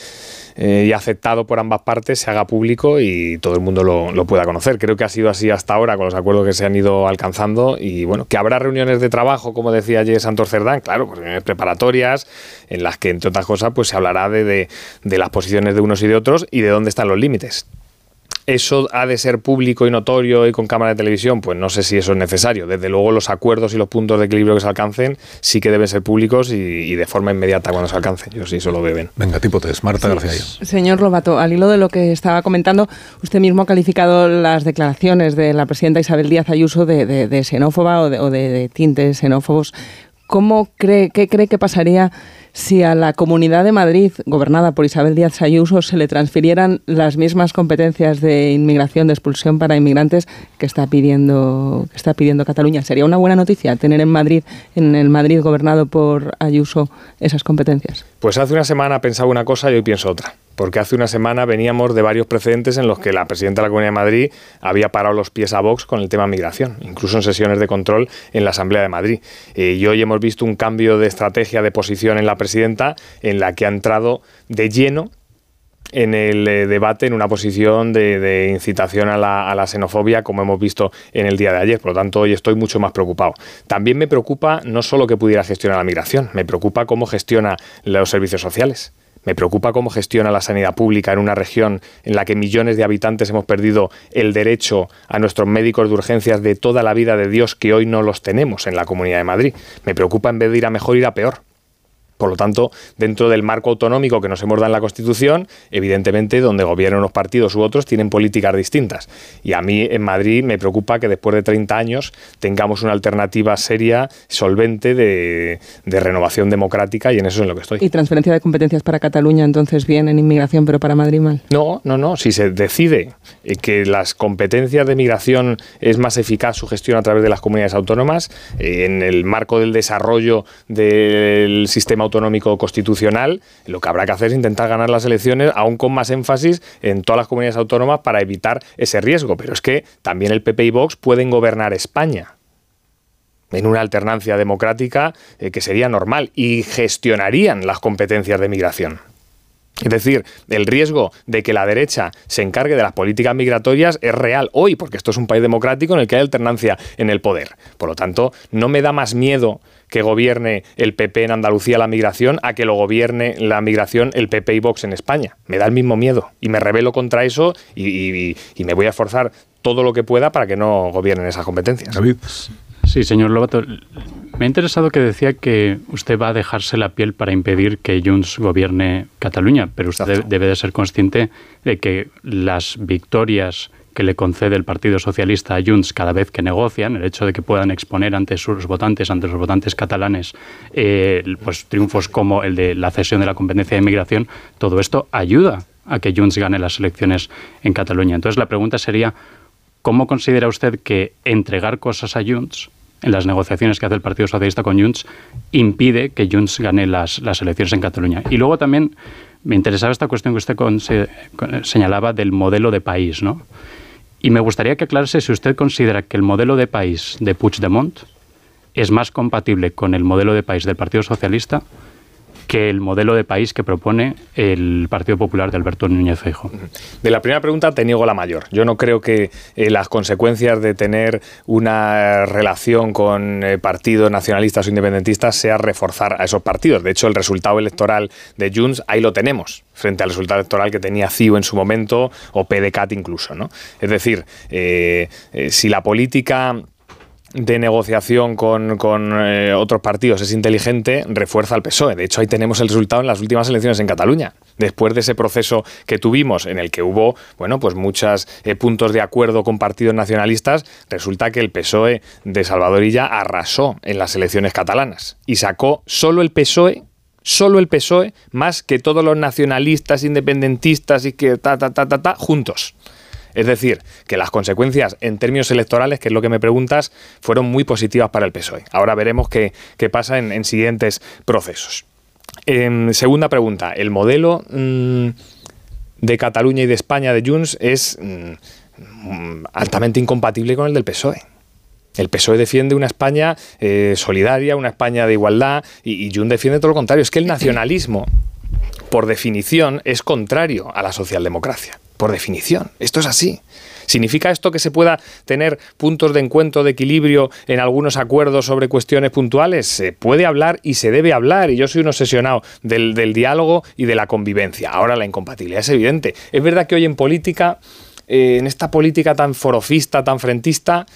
eh, y aceptado por ambas partes se haga público y todo el mundo lo, pueda conocer. Creo que ha sido así hasta ahora con los acuerdos que se han ido alcanzando y bueno, que habrá reuniones de trabajo, como decía ayer Santos Cerdán, claro, pues reuniones preparatorias en las que entre otras cosas pues se hablará de las posiciones de unos y de otros y de dónde están los límites. ¿Eso ha de ser público y notorio y con cámara de televisión? Pues no sé si eso es necesario. Desde luego los acuerdos y los puntos de equilibrio que se alcancen sí que deben ser públicos y, de forma inmediata cuando se alcancen. Yo sí eso lo veo bien. Venga, tipo tres. Marta García. Señor Robato, al hilo de lo que estaba comentando, usted mismo ha calificado las declaraciones de la presidenta Isabel Díaz Ayuso de, xenófoba o de, o de tintes xenófobos. ¿Cómo cree, qué cree que pasaría si a la Comunidad de Madrid, gobernada por Isabel Díaz Ayuso, se le transfirieran las mismas competencias de inmigración, de expulsión para inmigrantes que está pidiendo, que está pidiendo Cataluña. ¿Sería una buena noticia tener en Madrid, en el Madrid gobernado por Ayuso, esas competencias? Pues hace una semana pensaba una cosa y hoy pienso otra porque hace una semana veníamos de varios precedentes en los que la presidenta de la Comunidad de Madrid había parado los pies a Vox con el tema migración, incluso en sesiones de control en la Asamblea de Madrid. Eh, y hoy hemos visto un cambio de estrategia, de posición en la presidenta, en la que ha entrado de lleno en el eh, debate en una posición de, incitación a la, xenofobia, como hemos visto en el día de ayer. Por lo tanto, hoy estoy mucho más preocupado. También me preocupa no solo que pudiera gestionar la migración, me preocupa cómo gestiona los servicios sociales. Me preocupa cómo gestiona la sanidad pública en una región en la que millones de habitantes hemos perdido el derecho a nuestros médicos de urgencias de toda la vida de Dios que hoy no los tenemos en la Comunidad de Madrid. Me preocupa en vez de ir a mejor ir a peor Por lo tanto, dentro del marco autonómico que nos hemos dado en la Constitución, evidentemente donde gobiernan unos partidos u otros tienen políticas distintas. Y a mí en Madrid me preocupa que después de 30 años tengamos una alternativa seria, solvente de, de renovación democrática y en eso es en lo que estoy. ¿Y transferencia de competencias para Cataluña entonces bien en inmigración, pero para Madrid mal? No, no, no. Si se decide eh, que las competencias de migración es más eficaz su gestión a través de las comunidades autónomas, eh, en el marco del desarrollo del sistema autonómico constitucional, lo que habrá que hacer es intentar ganar las elecciones aún con más énfasis en todas las comunidades autónomas para evitar ese riesgo. Pero es que también el PP y Vox pueden gobernar España en una alternancia democrática eh, que sería normal y gestionarían las competencias de migración. Es decir, el riesgo de que la derecha se encargue de las políticas migratorias es real hoy, porque esto es un país democrático en el que hay alternancia en el poder. Por lo tanto, no me da más miedo que gobierne el PP en Andalucía la migración a que lo gobierne la migración el PP y Vox en España. Me da el mismo miedo y me rebelo contra eso y, y- y me voy a esforzar todo lo que pueda para que no gobiernen esas competencias. Sí, señor Lobato. Me ha interesado que decía que usted va a dejarse la piel para impedir que Junts gobierne Cataluña, pero usted de- debe de ser consciente de que las victorias que le concede el Partido Socialista a Junts cada vez que negocian, el hecho de que puedan exponer ante sus votantes, ante los votantes catalanes, eh, pues triunfos como el de la cesión de la competencia de inmigración, todo esto ayuda a que Junts gane las elecciones en Cataluña. Entonces la pregunta sería, ¿Cómo considera usted que entregar cosas a Junts en las negociaciones que hace el Partido Socialista con Junts impide que Junts gane las, las elecciones en Cataluña? Y luego también me interesaba esta cuestión que usted señalaba del modelo de país, ¿no? Y me gustaría que aclarase si usted considera que el modelo de país de Puigdemont es más compatible con el modelo de país del Partido Socialista que el modelo de país que propone el Partido Popular de Alberto Núñez Feijóo. De la primera pregunta te niego la mayor. Yo no creo que eh, las consecuencias de tener una relación con eh, partidos nacionalistas o independentistas sea reforzar a esos partidos. De hecho, el resultado electoral de Junts ahí lo tenemos, frente al resultado electoral que tenía CIU en su momento o PDCAT incluso. ¿no? Es decir, eh, si la política de negociación con, con, eh, otros partidos es inteligente, refuerza al PSOE. De hecho, ahí tenemos el resultado en las últimas elecciones en Cataluña. Después de ese proceso que tuvimos, en el que hubo, bueno, pues muchos eh, puntos de acuerdo con partidos nacionalistas, resulta que el PSOE de Salvador Illa arrasó en las elecciones catalanas y sacó solo el PSOE solo el PSOE más que todos los nacionalistas, independentistas y que ta ta ta ta ta juntos. Es decir, que las consecuencias en términos electorales, que es lo que me preguntas, fueron muy positivas para el PSOE. Ahora veremos qué, qué pasa en, en siguientes procesos. Em, segunda pregunta. El modelo mm, de Cataluña y de España de Junts es mm, altamente incompatible con el del PSOE. El PSOE defiende una España eh, solidaria, una España de igualdad, y, y Junts defiende todo lo contrario. Es que el nacionalismo, por definición, es contrario a la socialdemocracia. Por definición. Esto es así. ¿Significa esto que se pueda tener puntos de encuentro, de equilibrio en algunos acuerdos sobre cuestiones puntuales? Se puede hablar y se debe hablar. Y yo soy un obsesionado del, diálogo y de la convivencia. Ahora la incompatibilidad es evidente. Es verdad que hoy en política, eh, en esta política tan forofista, tan frentista,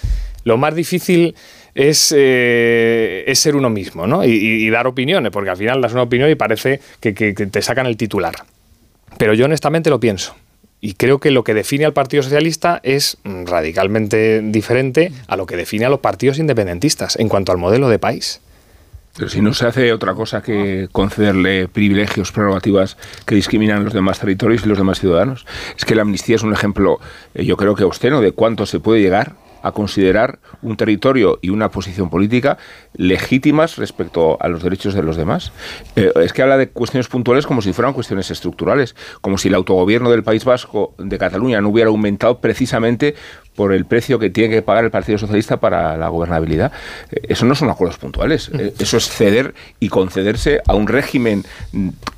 lo más difícil es, eh, ser uno mismo ¿no? y, dar opiniones, porque al final das una opinión y parece que te sacan el titular. Pero yo honestamente lo pienso. Y creo que lo que define al Partido Socialista es mm, radicalmente diferente a lo que define a los partidos independentistas en cuanto al modelo de país. Pero si no se hace otra cosa que concederle privilegios, prerrogativas que discriminan a los demás territorios y los demás ciudadanos. Es que la amnistía es un ejemplo, eh, yo creo que austero, de cuánto se puede llegar a considerar un territorio y una posición política legítimas respecto a los derechos de los demás. Eh, es que habla de cuestiones puntuales como si fueran cuestiones estructurales, como si el autogobierno del País Vasco de Cataluña no hubiera aumentado precisamente por el precio que tiene que pagar el Partido Socialista para la gobernabilidad. Eh, eso no son acuerdos puntuales, eh, eso es ceder y concederse a un régimen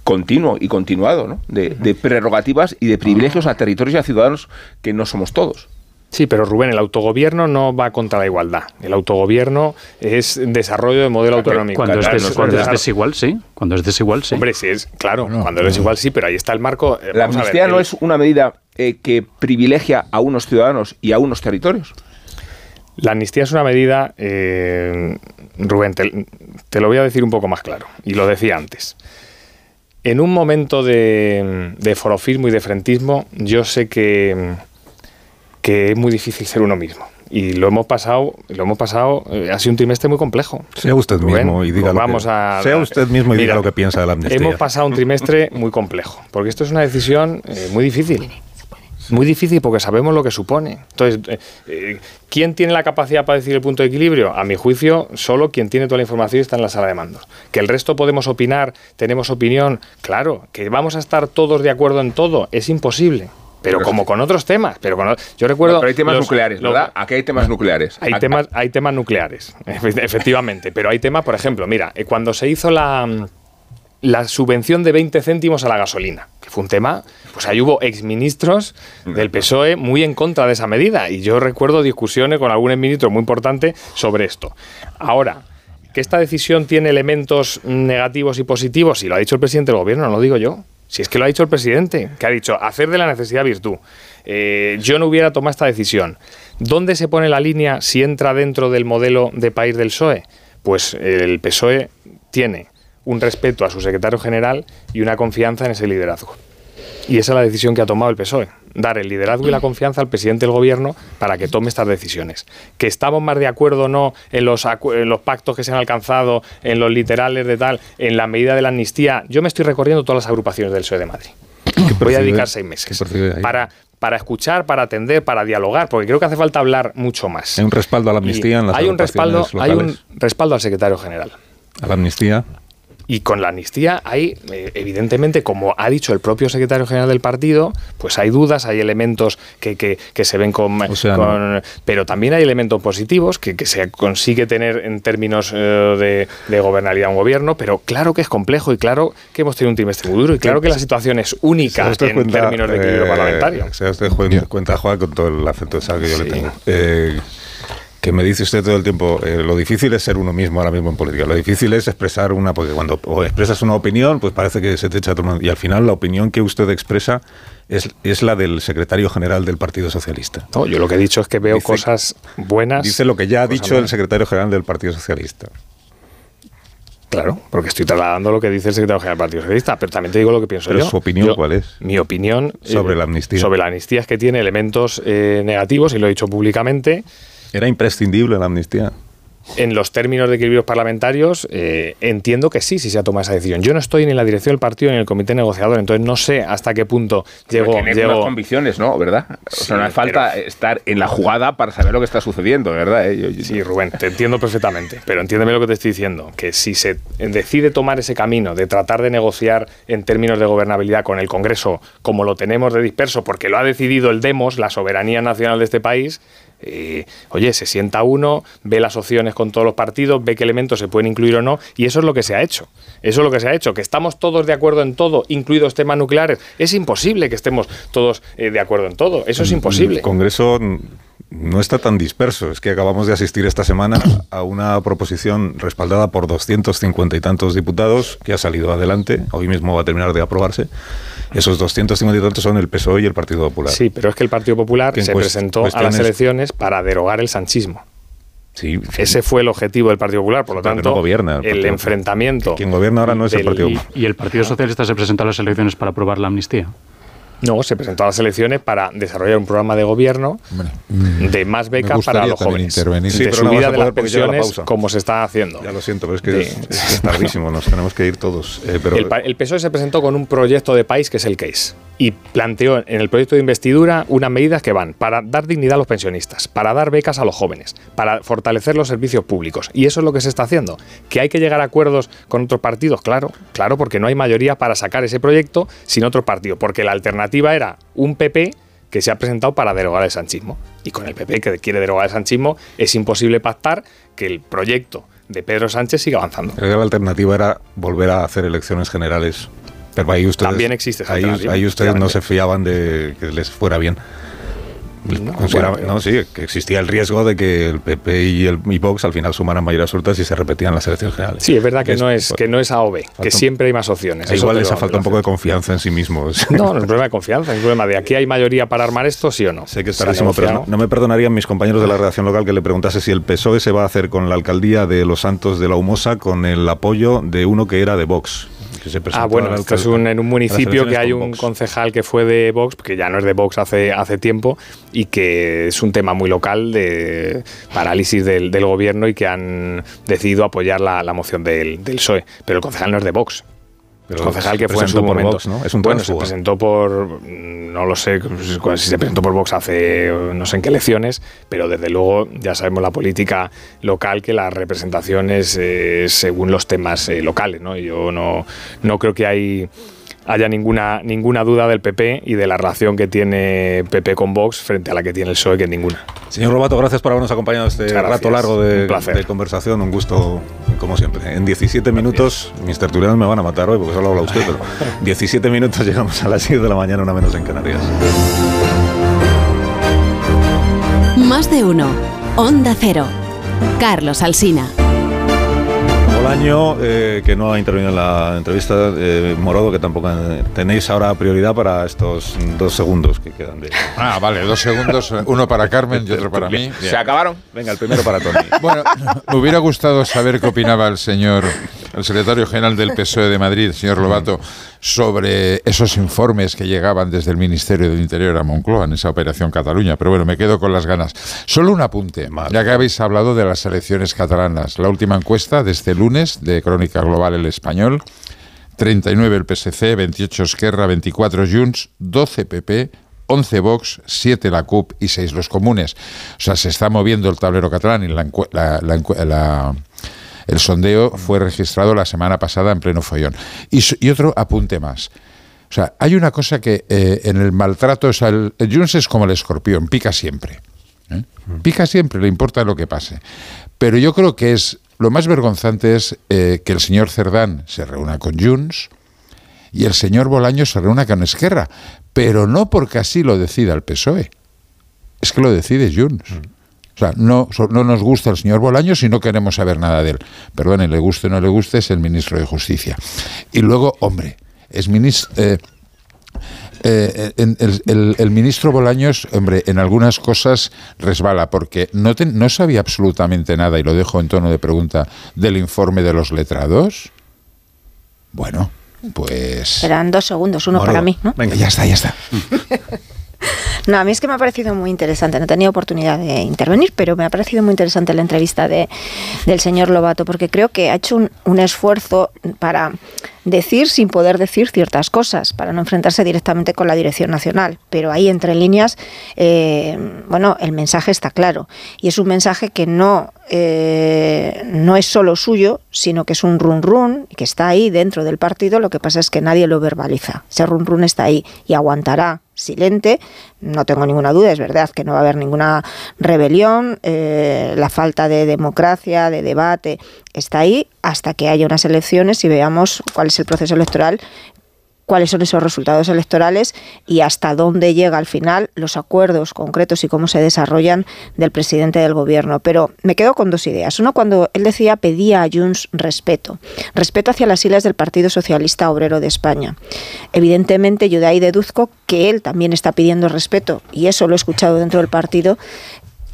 continuo y continuado ¿no? de, de prerrogativas y de privilegios a territorios y a ciudadanos que no somos todos. Sí, pero Rubén, el autogobierno no va contra la igualdad. El autogobierno es desarrollo de modelo autonómico. Cuando, es, des, cuando es, desigual, sí. Cuando es desigual, sí. Hombre, sí, es claro. No, cuando no. es desigual, sí, pero ahí está el marco. Eh, la amnistía ver, no el... es una medida eh, que privilegia a unos ciudadanos y a unos territorios. La amnistía es una medida, eh, Rubén, te, te lo voy a decir un poco más claro, y lo decía antes. En un momento de, de forofismo y de frentismo, yo sé que, que es muy difícil ser uno mismo. Y lo hemos pasado, lo hemos pasado, eh, ha sido un trimestre muy complejo. Sea usted Rubén, mismo y diga pues lo vamos que, a, sea usted mismo y Mira, diga lo que piensa de la amnistía. Hemos pasado un trimestre muy complejo, porque esto es una decisión eh, muy difícil. Muy difícil porque sabemos lo que supone. Entonces, eh, ¿quién tiene la capacidad para decir el punto de equilibrio? A mi juicio, solo quien tiene toda la información está en la sala de mandos. Que el resto podemos opinar, tenemos opinión, claro. Que vamos a estar todos de acuerdo en todo, es imposible. Pero como con otros temas. Pero con yo recuerdo. No, pero hay temas los- nucleares, los- ¿verdad? Aquí hay temas nucleares. hay Aquí- temas, hay temas nucleares, [laughs] efe- efectivamente, pero hay temas, por ejemplo, mira, eh, cuando se hizo la, mm, la subvención de 20 céntimos a la gasolina, que fue un tema, pues ahí hubo exministros del PSOE muy en contra de esa medida, y yo recuerdo discusiones con algún exministro muy importante sobre esto. Ahora, que esta decisión tiene elementos negativos y positivos, si lo ha dicho el presidente del gobierno, no lo digo yo. Si es que lo ha dicho el presidente, que ha dicho hacer de la necesidad virtud. Eh, yo no hubiera tomado esta decisión. ¿Dónde se pone la línea si entra dentro del modelo de país del PSOE? Pues el PSOE tiene un respeto a su secretario general y una confianza en ese liderazgo. Y esa es la decisión que ha tomado el PSOE. Dar el liderazgo y la confianza al presidente del gobierno para que tome estas decisiones. Que estamos más de acuerdo o no en los, en los pactos que se han alcanzado, en los literales de tal, en la medida de la amnistía. Yo me estoy recorriendo todas las agrupaciones del PSOE de Madrid. Voy a dedicar seis meses para, para escuchar, para atender, para dialogar, porque creo que hace falta hablar mucho más. Hay un respaldo a la amnistía Y en las hay un respaldo, hay un respaldo al secretario general. A la amnistía. Y con la amnistía hay, eh, evidentemente, como ha dicho el propio secretario general del partido, pues hay dudas, hay elementos que, que- que se ven con, sea, con- Pero también hay elementos positivos que, que se consigue tener en términos eh, de, de gobernabilidad un gobierno, pero claro que es complejo y claro que hemos tenido un trimestre muy duro y claro que la situación es única en cuenta, términos de equilibrio eh, parlamentario. Se usted cuen- cuenta, Juan, con todo el afecto sabe que yo le tengo. Eh, que me dice usted todo el tiempo, eh, lo difícil es ser uno mismo ahora mismo en política. Lo difícil es expresar una, porque cuando o expresas una opinión, pues parece que se te echa todo el mundo. Y al final la opinión que usted expresa es, es la del secretario general del Partido Socialista. No, yo lo que he dicho es que veo Dice- cosas buenas. Dice lo que ya ha dicho el secretario general del Partido Socialista. Claro, porque estoy trasladando lo que dice el secretario general del Partido Socialista, pero también te digo lo que pienso Pero yo. su opinión, Yo- ¿cuál es? Mi opinión Sobre eh, la amnistía. Sobre la amnistía es que tiene elementos eh, negativos, y lo he dicho públicamente. Era imprescindible la amnistía. En los términos de equilibrios parlamentarios, eh, entiendo que sí, si se ha tomado esa decisión. Yo no estoy ni en la dirección del partido ni en el comité negociador, entonces no sé hasta qué punto llegó. Tiene llegó- unas convicciones, ¿no? ¿Verdad? O Sí, sea, no hace falta estar en la jugada para saber lo que está sucediendo, ¿verdad? Eh, yo- yo- Sí, Rubén, te entiendo perfectamente, pero entiéndeme lo que te estoy diciendo, que si se decide tomar ese camino de tratar de negociar en términos de gobernabilidad con el Congreso como lo tenemos de disperso, porque lo ha decidido el Demos, la soberanía nacional de este país, eh, oye, se sienta uno, ve las opciones con todos los partidos, ve qué elementos se pueden incluir o no, y eso es lo que se ha hecho. Eso es lo que se ha hecho, que estamos todos de acuerdo en todo, incluidos temas nucleares. Es imposible que estemos todos eh, de acuerdo en todo, eso es imposible. El Congreso mm, no está tan disperso. Es que acabamos de asistir esta semana a una proposición respaldada por 250 y tantos diputados que ha salido adelante. Hoy mismo va a terminar de aprobarse. Esos 250 y tantos son el PSOE y el Partido Popular. Sí, pero es que el Partido Popular se presentó a las elecciones para derogar el sanchismo. Sí, Ese fue el objetivo del Partido Popular, por lo tanto, no gobierna el enfrentamiento. Quien gobierna ahora no es el Partido ¿Y, Popular. y el Partido Socialista se presentó a las elecciones para aprobar la amnistía? No, se presentó a las elecciones para desarrollar un programa de gobierno de más becas mm, para los jóvenes. intervenir. Sí, de pero subida de las la pensiones, como se está haciendo. Ya lo siento, pero es que Sí. es, es tardísimo, nos tenemos que ir todos. Eh, pero el PSOE se presentó con un proyecto de país que es el CASE y planteó en el proyecto de investidura unas medidas que van para dar dignidad a los pensionistas, para dar becas a los jóvenes, para fortalecer los servicios públicos. Y eso es lo que se está haciendo. ¿Que hay que llegar a acuerdos con otros partidos? Claro, claro, porque no hay mayoría para sacar ese proyecto sin otro partido, porque la alternativa era un PP que se ha presentado para derogar el sanchismo. Y con el PP que quiere derogar el sanchismo es imposible pactar que el proyecto de Pedro Sánchez siga avanzando. Creo que la alternativa era volver a hacer elecciones generales. Pero ahí ustedes, También existe ahí, ahí ustedes no se fiaban de que les fuera bien. No, sí, que existía el riesgo de que el PP y el y Vox al final sumaran mayoría absoluta si se repetían las elecciones generales. Sí, es verdad que Es- no es que no es A o B, que siempre hay más opciones. Igual les ha falta te un poco de confianza en sí mismos. [laughs] No, no es un problema de confianza, es un problema de aquí hay mayoría para armar esto, sí o no. Sé que es tardísimo, pero no, me perdonarían mis compañeros de la redacción local que le preguntase si el PSOE se va a hacer con la alcaldía de Los Santos de la Humosa con el apoyo de uno que era de Vox. Que se presentó Ah, bueno, esto es un, en un municipio que hay un Vox. concejal que fue de Vox, que ya no es de Vox hace, hace tiempo, y que es un tema muy local de parálisis del, del gobierno y que han decidido apoyar la, la moción del, del PSOE. Pero el concejal no es de Vox. Pero el concejal que fue en su momento. Vox, ¿no? Es un bueno, se presentó por. No lo sé si se presentó por Vox hace no sé en qué elecciones, pero desde luego ya sabemos la política local que la representación es eh, según los temas eh, locales. ¿no? Yo no, no creo que hay haya ninguna, ninguna duda del PP y de la relación que tiene PP con Vox frente a la que tiene el PSOE, que ninguna. Señor Robato, gracias por habernos acompañado este rato largo de, Un placer. de conversación. Un gusto, como siempre. En 17 minutos, mis tertulianos me van a matar hoy porque solo habla usted, pero [laughs] 17 minutos llegamos a las 6 de la mañana, una menos en Canarias. Más de uno. Onda Cero. Carlos Alsina. Bolaño, eh, que no ha intervenido en la entrevista, eh, Morodo, que tampoco tenéis ahora prioridad para estos dos segundos que quedan de... Ah, vale, dos segundos, uno para Carmen y otro para mí. ¿Se acabaron? Venga, el primero para Tony. Bueno, me hubiera gustado saber qué opinaba el señor, el secretario general del PSOE de Madrid, señor Lobato, sobre esos informes que llegaban desde el Ministerio del Interior a Moncloa en esa operación Cataluña. Pero bueno, me quedo con las ganas. Solo un apunte, ya que habéis hablado de las elecciones catalanas. La última encuesta de este lunes de Crónica Global El Español. 39 el PSC, 28 Esquerra, 24 Junts, 12 PP, 11 Vox, 7 la CUP y 6 los comunes. O sea, se está moviendo el tablero catalán y la la- la la- el sondeo fue registrado la semana pasada en pleno follón. Y, y otro apunte más. O sea, hay una cosa que eh, en el maltrato, o sea, el, es como el escorpión, pica siempre. ¿eh? Pica siempre, le importa lo que pase. Pero yo creo que es lo más vergonzante es eh, que el señor Cerdán se reúna con Junts y el señor Bolaño se reúna con Esquerra, pero no porque así lo decida el PSOE. Es que lo decide Junts. O sea, no, no nos gusta el señor Bolaños y no queremos saber nada de él. Perdone, le guste o no le guste, es el ministro de Justicia. Y luego, hombre, es ministro... el, el- el ministro Bolaños, hombre, en algunas cosas resbala, porque no, te- no sabía absolutamente nada, y lo dejo en tono de pregunta, del informe de los letrados. Bueno, pues... Eran dos segundos, uno Bueno, para mí, ¿no? Venga, ya está, ya está. [laughs] No, a mí es que me ha parecido muy interesante. No he tenido oportunidad de intervenir, pero me ha parecido muy interesante la entrevista de, del señor Lobato, porque creo que ha hecho un, un esfuerzo para decir sin poder decir ciertas cosas, para no enfrentarse directamente con la dirección nacional. Pero ahí, entre líneas, eh, bueno, el mensaje está claro. Y es un mensaje que no, eh, no es solo suyo, sino que es un run run, que está ahí dentro del partido. Lo que pasa es que nadie lo verbaliza. Ese run run está ahí y aguantará silente, no tengo ninguna duda, es verdad que no va a haber ninguna rebelión, eh, la falta de democracia, de debate, está ahí hasta que haya unas elecciones y veamos cuál es el proceso electoral cuáles son esos resultados electorales y hasta dónde llega al final los acuerdos concretos y cómo se desarrollan del presidente del gobierno. Pero me quedo con dos ideas. Uno, cuando él decía, pedía a Junts respeto. Respeto hacia las islas del Partido Socialista Obrero de España. Evidentemente, yo de ahí deduzco que él también está pidiendo respeto, y eso lo he escuchado dentro del partido,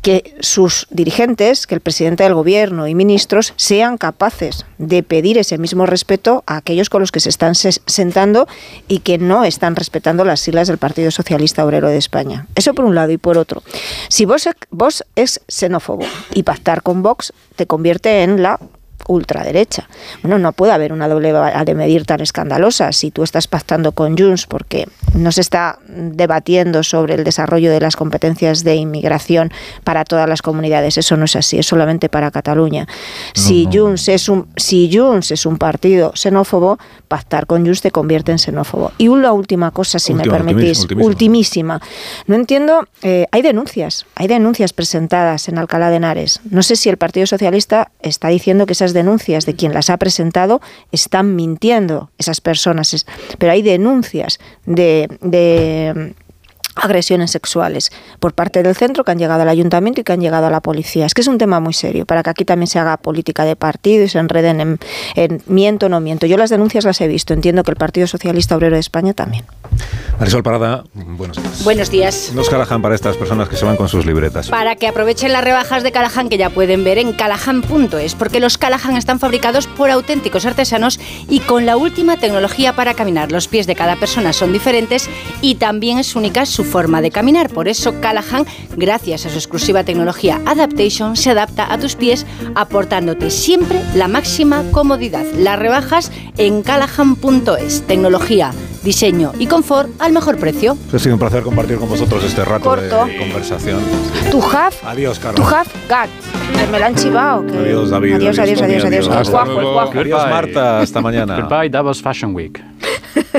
que sus dirigentes, que el presidente del gobierno y ministros sean capaces de pedir ese mismo respeto a aquellos con los que se están sentando y que no están respetando las siglas del Partido Socialista Obrero de España. Eso por un lado y por otro. Si vos, vos es xenófobo y pactar con Vox te convierte en la ultraderecha. Bueno, no puede haber una doble vara de medir tan escandalosa si tú estás pactando con Junts porque no se está debatiendo sobre el desarrollo de las competencias de inmigración para todas las comunidades. Eso no es así, es solamente para Cataluña. Si Junts es un si Junts es un partido xenófobo, pactar con Junts te convierte en xenófobo. Y una última cosa, si Última, me permitís, ultimísima, ultimísima. No entiendo, eh, hay denuncias, hay denuncias presentadas en Alcalá de Henares. No sé si el Partido Socialista está diciendo que esas denuncias de quien las ha presentado están mintiendo esas personas, pero hay denuncias de, de agresiones sexuales por parte del centro que han llegado al ayuntamiento y que han llegado a la policía. Es que es un tema muy serio para que aquí también se haga política de partido y se enreden en, en miento o no miento. Yo las denuncias las he visto, entiendo que el Partido Socialista Obrero de España también. Marisol Parada, buenos días. Buenos días. Nos Callahan para estas personas que se van con sus libretas. Para que aprovechen las rebajas de Callahan que ya pueden ver en callahan.es, porque los Callahan están fabricados por auténticos artesanos y con la última tecnología para caminar. Los pies de cada persona son diferentes y también es única su forma de caminar. Por eso Callahan, gracias a su exclusiva tecnología Adaptation, se adapta a tus pies aportándote siempre la máxima comodidad. Las rebajas en callahan.es. Tecnología, diseño y confort al mejor precio. Ha sido un placer compartir con vosotros este rato Corto. de conversación. Tu have, Adiós, Carlos. tu have got. Que me lo han chivado. que- Adiós, David. Adiós, adiós, adiós, adiós. El Hasta el luego. Adiós, Marta. Hasta mañana. Goodbye, Davos Fashion Week. [laughs]